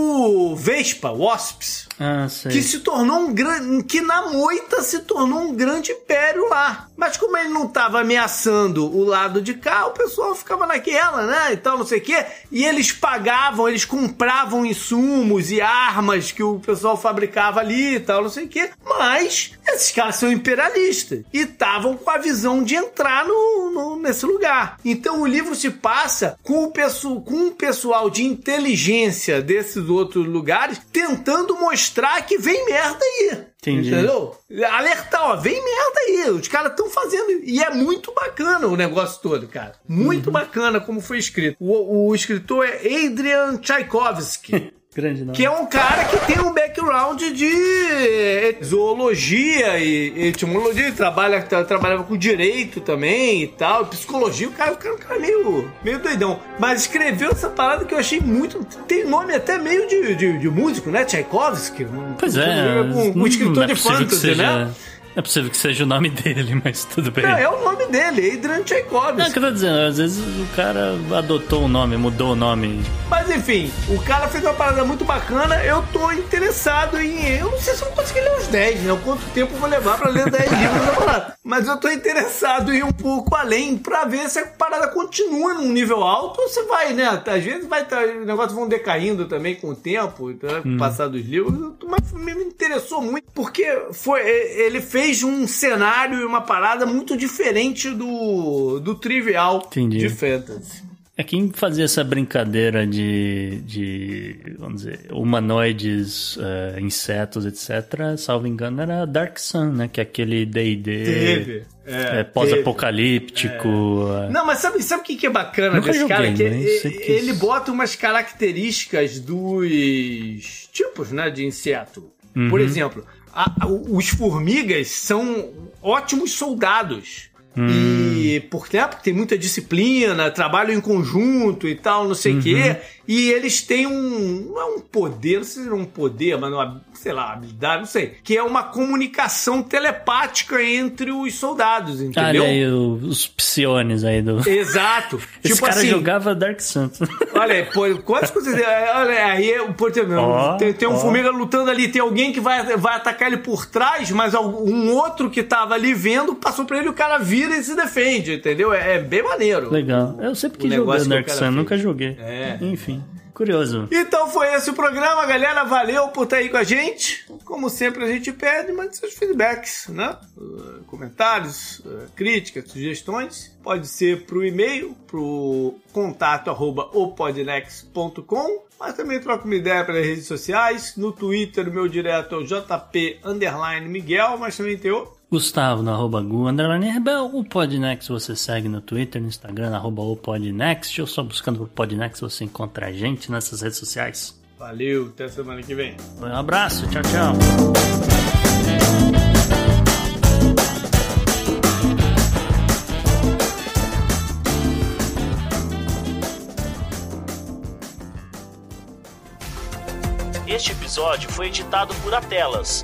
Vespa, Wasps. Ah. Que se tornou um grande. Que na moita se tornou um grande império lá. Mas como ele não estava ameaçando o lado de cá, o pessoal ficava naquela, né? E tal, não sei o quê. E eles pagavam, eles compravam insumos e armas que o pessoal fabricava ali e tal, não sei o quê. Mas esses caras são imperialistas. E estavam com a visão de entrar no, no, nesse lugar. Então o livro se passa com o, com o pessoal de inteligência desses outros lugares tentando mostrar que vem merda aí. Entendi. Entendeu? Alertar, ó, vem merda aí. Os caras estão fazendo. E é muito bacana o negócio todo, cara. Muito uhum. bacana como foi escrito. O, o escritor é Adrian Tchaikovsky. Grande nome. Que é um cara que tem um background de zoologia e etimologia, trabalha, trabalhava com direito também e tal, psicologia, o cara, o cara, é um cara meio, meio doidão. Mas escreveu essa parada que eu achei muito. Tem nome até meio de, de, de músico, né? Tchaikovsky. Pois é. Um, um escritor é de fantasy, né? É possível que seja o nome dele, mas tudo bem. Não, é o nome dele, Adrian Tchaikovsky. Não, o que eu tô dizendo, às vezes o cara adotou o nome, mudou o nome. Mas enfim, o cara fez uma parada muito bacana. Eu tô interessado em. Eu não sei se eu vou conseguir ler os 10, né? Quanto tempo eu vou levar pra ler 10 livros da parada. Mas eu tô interessado em ir um pouco além pra ver se a parada continua num nível alto ou se vai, né? Às vezes vai tá, os negócios vão decaindo também com o tempo, tá? com o passar dos livros. Mas me interessou muito porque foi, ele fez um cenário e uma parada muito diferente do, do trivial Entendi. de fantasy. É quem fazia essa brincadeira de, de vamos dizer, humanoides, eh, insetos, etc., salvo engano, era Dark Sun, né? Que é aquele D&D. É, é, pós-apocalíptico. eh, Não, mas sabe, sabe o que que é bacana Nunca desse joguei, cara? Que né? e- Sei que- ele bota umas características dos tipos, né, de inseto. Uhum. Por exemplo, a- os formigas são ótimos soldados. Hum. E por tempo tem muita disciplina, trabalham em conjunto e tal, não sei o Uhum. quê. E eles têm um. Não é um poder, não sei se é um poder, mas uma, sei lá, habilidade, não sei. Que é uma comunicação telepática entre os soldados, Olha entendeu? aí o- os psiones aí do. Exato. Esse tipo cara assim, jogava Dark Sun. Olha aí, pô, quantas coisas. Olha aí, por exemplo, Ó, tem, tem um ó. formiga lutando ali, tem alguém que vai, vai atacar ele por trás, mas um outro que tava ali vendo passou pra ele, o cara vira e se defende, entendeu? É, é bem maneiro. Legal. Eu sempre quis jogar Dark Sun, nunca joguei. É. Enfim, curioso. Então foi esse o programa, galera. Valeu por estar aí com a gente. Como sempre, a gente pede, mande seus feedbacks, né? Uh, comentários, uh, críticas, sugestões. Pode ser pro e-mail, pro contato arroba opodnex.com. Mas também troca uma ideia pelas redes sociais. No Twitter, o meu direto é o JP Miguel, mas também tem o. Gustavo no arroba Gu, underline Rebel, o Podnext você segue no Twitter, no Instagram, arroba o Podnext, ou só buscando o Podnext você encontra a gente nessas redes sociais. Valeu, até semana que vem. Um abraço, tchau, tchau. Este episódio foi editado por Atelas,